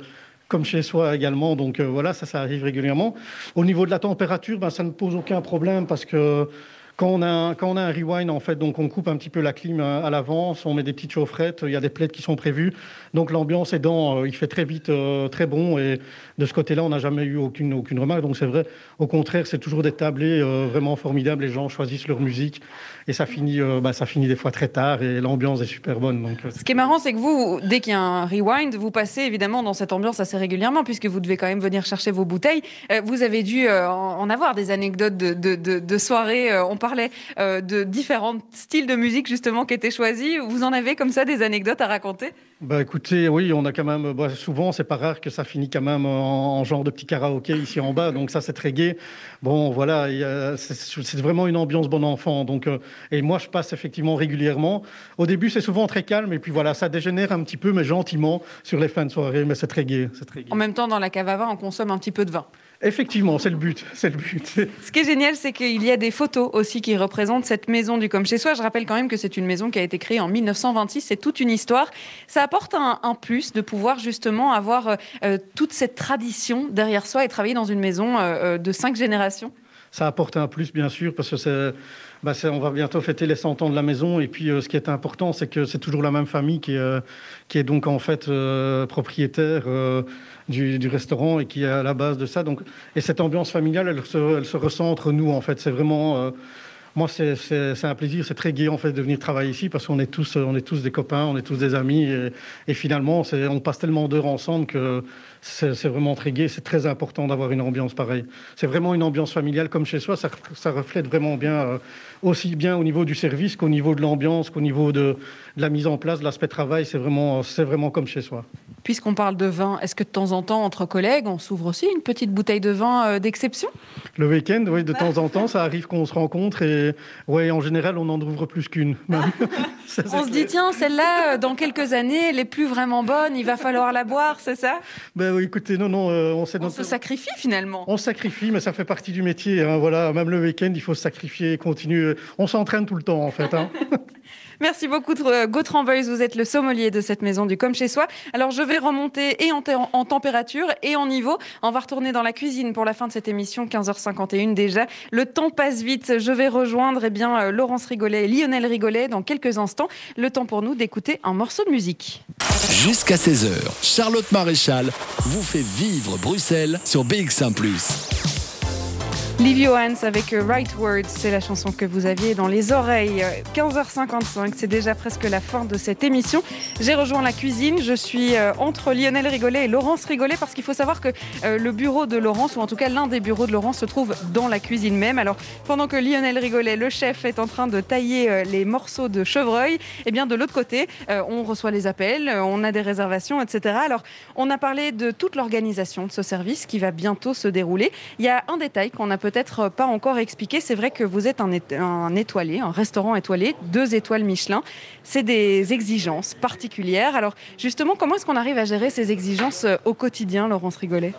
comme chez soi également. Donc euh, voilà, ça, ça arrive régulièrement. Au niveau de la température, ben, ça ne pose aucun problème parce que quand on, a un, rewind, en fait, donc on coupe un petit peu la clim euh, à l'avance, on met des petites chaufferettes, il y a des plaids qui sont prévus. Donc l'ambiance est dans, il fait très vite très bon. Et de ce côté-là, on n'a jamais eu aucune, aucune remarque. Donc c'est vrai, au contraire, c'est toujours des tablés vraiment formidables. Les gens choisissent leur musique et ça finit, euh, bah, ça finit des fois très tard et l'ambiance est super bonne. Donc, euh, Ce qui est marrant, c'est que vous, dès qu'il y a un rewind, vous passez évidemment dans cette ambiance assez régulièrement puisque vous devez quand même venir chercher vos bouteilles. Euh, vous avez dû en avoir des anecdotes de, de, de, soirées. on parlait de différents styles de musique justement qui étaient choisis. Vous en avez comme ça des anecdotes à raconter? Bah écoutez, oui, on a quand même, bah, souvent c'est pas rare que ça finit quand même en, genre de petit karaoké ici en bas, donc ça c'est très gai. Bon voilà, c'est vraiment une ambiance bon enfant. Donc, et moi je passe effectivement régulièrement. Au début c'est souvent très calme, et puis voilà, ça dégénère un petit peu, mais gentiment sur les fins de soirée, mais c'est très gai, très gai. En même temps, dans la cave à vin, on consomme un petit peu de vin. Effectivement, c'est le but, c'est le but. Ce qui est génial, c'est qu'il y a des photos aussi qui représentent cette maison du comme chez soi. Je rappelle quand même que c'est une maison qui a été créée en 1926, c'est toute une histoire. Ça apporte un, plus de pouvoir justement avoir euh, euh, toute cette tradition derrière soi et travailler dans une maison euh, de cinq générations. Ça apporte un plus, bien sûr, parce que c'est bah on va bientôt fêter les 100 ans de la maison. Et puis, ce qui est important, c'est que c'est toujours la même famille qui est donc en fait propriétaire du, restaurant et qui est à la base de ça. Donc, et cette ambiance familiale, elle se, elle se ressent entre nous, en fait. C'est vraiment... Euh, moi, c'est un plaisir, c'est très gai en fait de venir travailler ici parce qu'on est tous, on est tous des copains, on est tous des amis et, et finalement, on passe tellement d'heures ensemble que c'est vraiment très gai. C'est très important d'avoir une ambiance pareille. C'est vraiment une ambiance familiale comme chez soi. Ça, ça reflète vraiment bien euh, aussi bien au niveau du service qu'au niveau de l'ambiance, qu'au niveau de, la mise en place, de l'aspect travail. C'est vraiment, c'est vraiment comme chez soi. Puisqu'on parle de vin, est-ce que de temps en temps, entre collègues, on s'ouvre aussi une petite bouteille de vin euh, d'exception? Le week-end, oui, de temps en temps, ça arrive qu'on se rencontre et, ouais, en général, on n'en ouvre plus qu'une. on se dit, tiens, celle-là, euh, dans quelques années, elle est plus vraiment bonne, il va falloir la boire, c'est ça? Ben écoutez, non, non, euh, on, on se sacrifie finalement. On sacrifie, mais ça fait partie du métier. Hein, voilà, même le week-end, il faut se sacrifier et continuer. On s'entraîne tout le temps, en fait. Hein. Merci beaucoup, Gautran Boys. Vous êtes le sommelier de cette maison du Comme chez soi. Alors, je vais remonter et en, en, température et en niveau. On va retourner dans la cuisine pour la fin de cette émission, 15h51 déjà. Le temps passe vite. Je vais rejoindre eh bien, euh, Laurence Rigolet et Lionel Rigolet dans quelques instants. Le temps pour nous d'écouter un morceau de musique. Jusqu'à 16h, Charlotte Maréchal vous fait vivre Bruxelles sur BX1 ⁇ Livio Hans avec euh, Right Words, c'est la chanson que vous aviez dans les oreilles. 15h55, c'est déjà presque la fin de cette émission. J'ai rejoint la cuisine, je suis euh, entre Lionel Rigolet et Laurence Rigolet parce qu'il faut savoir que euh, le bureau de Laurence, ou en tout cas l'un des bureaux de Laurence, se trouve dans la cuisine même. Alors pendant que Lionel Rigolet, le chef, est en train de tailler les morceaux de chevreuil, eh bien de l'autre côté, on reçoit les appels, on a des réservations, etc. Alors on a parlé de toute l'organisation de ce service qui va bientôt se dérouler. Il y a un détail qu'on a peut-être pas encore expliqué. C'est vrai que vous êtes un, étoilé, un restaurant étoilé, deux étoiles Michelin. C'est des exigences particulières. Alors justement, comment est-ce qu'on arrive à gérer ces exigences euh, au quotidien, Laurence Rigolet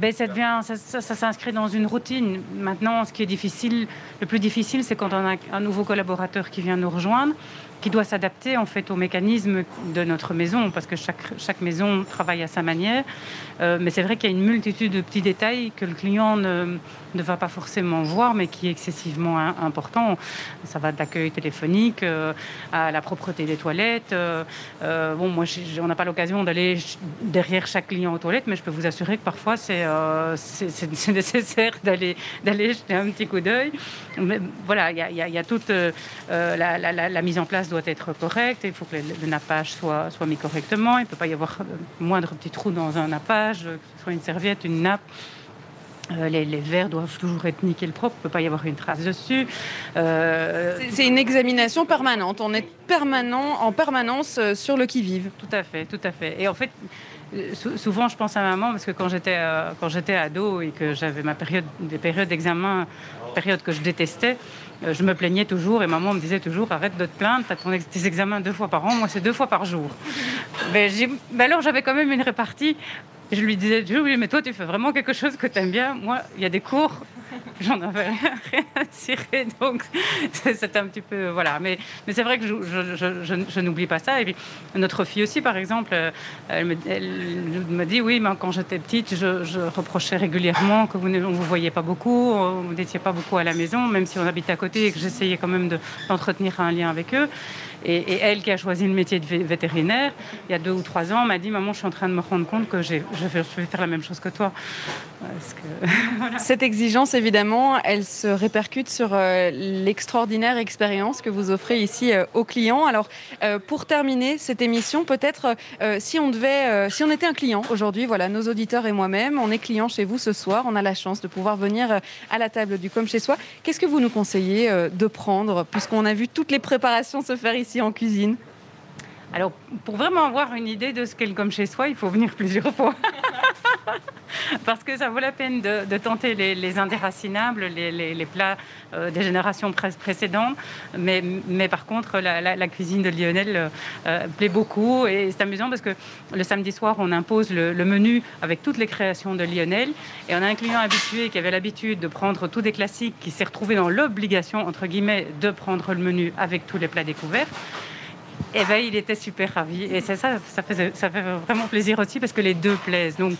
ben, ça, devient, ça, ça, s'inscrit dans une routine. Maintenant, ce qui est difficile, le plus difficile, c'est quand on a un nouveau collaborateur qui vient nous rejoindre qui doit s'adapter en fait au mécanisme de notre maison, parce que chaque, chaque maison travaille à sa manière. Euh, mais c'est vrai qu'il y a une multitude de petits détails que le client ne, ne va pas forcément voir, mais qui est excessivement important. Ça va de l'accueil téléphonique euh, à la propreté des toilettes. Euh, bon, moi, on n'a pas l'occasion d'aller derrière chaque client aux toilettes, mais je peux vous assurer que parfois c'est nécessaire d'aller jeter un petit coup d'œil. Mais voilà, il y, a toute la, la, la mise en place doit être correcte, il faut que le, nappage soit, soit mis correctement, il ne peut pas y avoir moindre petit trou dans un nappage, que ce soit une serviette, une nappe. Euh, les, verres doivent toujours être nickel propre, il ne peut pas y avoir une trace dessus. Euh, c'est une examination permanente, on est permanent, en permanence euh, sur le qui-vive. Tout à fait, tout à fait. Et en fait, souvent je pense à maman parce que quand j'étais quand j'étais ado et que j'avais ma période des périodes d'examen période que je détestais euh, je me plaignais toujours et maman me disait toujours arrête de te plaindre, tu as tes examens deux fois par an, moi c'est deux fois par jour. Mais, mais alors j'avais quand même une répartie. Je lui disais, mais toi tu fais vraiment quelque chose que tu aimes bien. Moi, il y a des cours j'en avais rien à cirer. Donc, c'était un petit peu. Voilà. Mais, c'est vrai que je, n'oublie pas ça. Et puis, notre fille aussi, par exemple, euh, elle me, dit Oui, mais quand j'étais petite, je, reprochais régulièrement que vous ne vous voyez pas beaucoup, vous n'étiez pas beaucoup à la maison, même si on habite à côté et que j'essayais quand même d'entretenir un lien avec eux. Et, elle, qui a choisi le métier de vétérinaire, il y a deux ou trois ans, m'a dit Maman, je suis en train de me rendre compte que je vais, faire la même chose que toi. Cette exigence, évidemment, elle se répercute sur euh, l'extraordinaire expérience que vous offrez ici euh, aux clients. Alors, euh, pour terminer cette émission, peut-être si on devait, si on était un client aujourd'hui, voilà, nos auditeurs et moi-même, on est client chez vous ce soir, on a la chance de pouvoir venir à la table du comme chez soi. Qu'est-ce que vous nous conseillez de prendre, puisqu'on a vu toutes les préparations se faire ici en cuisine alors, pour vraiment avoir une idée de ce qu'est le comme chez soi, il faut venir plusieurs fois. Parce que ça vaut la peine de, tenter les, indéracinables, les, plats euh, des générations précédentes. Mais, mais par contre, la, cuisine de Lionel euh, plaît beaucoup. Et c'est amusant parce que le samedi soir, on impose le, menu avec toutes les créations de Lionel. Et on a un client habitué qui avait l'habitude de prendre tous des classiques, qui s'est retrouvé dans l'obligation, entre guillemets, de prendre le menu avec tous les plats découverts. Et eh ben, il était super ravi. Et ça, ça fait, ça fait vraiment plaisir aussi parce que les deux plaisent. Donc,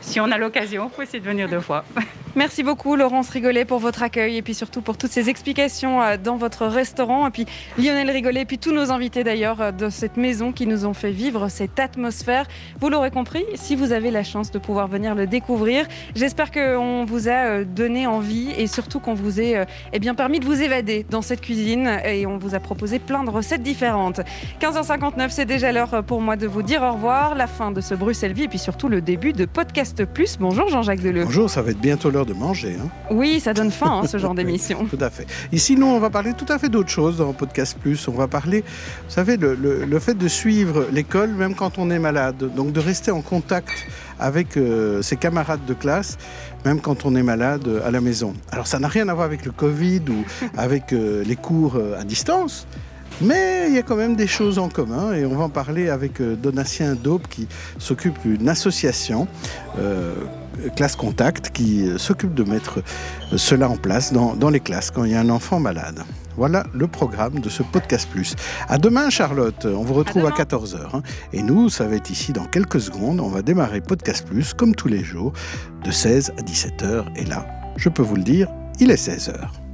si on a l'occasion, il faut essayer de venir deux fois. Merci beaucoup Laurence Rigolet pour votre accueil et puis surtout pour toutes ces explications euh, dans votre restaurant. Et puis Lionel Rigolet et puis tous nos invités d'ailleurs euh, de cette maison qui nous ont fait vivre cette atmosphère. Vous l'aurez compris, si vous avez la chance de pouvoir venir le découvrir, j'espère qu'on vous a euh, donné envie et surtout qu'on vous ait eh bien, permis de vous évader dans cette cuisine et on vous a proposé plein de recettes différentes. 15h59, c'est déjà l'heure pour moi de vous dire au revoir, la fin de ce Bruxelles Vie et puis surtout le début de Podcast Plus. Bonjour Jean-Jacques Deleu. Bonjour, ça va être bientôt l'heure de manger. Hein. Oui, ça donne faim, hein, ce genre d'émission. tout à fait. Ici, nous, on va parler tout à fait d'autre chose dans Podcast Plus. On va parler, vous savez, le, le, fait de suivre l'école même quand on est malade. Donc de rester en contact avec euh, ses camarades de classe, même quand on est malade à la maison. Alors ça n'a rien à voir avec le Covid ou avec euh, les cours euh, à distance. Mais il y a quand même des choses en commun et on va en parler avec Donatien Daube qui s'occupe d'une association classe contact qui euh, s'occupe de mettre euh, cela en place dans, dans, les classes quand il y a un enfant malade. Voilà le programme de ce podcast plus. À demain Charlotte, on vous retrouve à, 14h. Hein. Et nous, ça va être ici dans quelques secondes. On va démarrer podcast plus comme tous les jours de 16 à 17h. Et là, je peux vous le dire, il est 16h.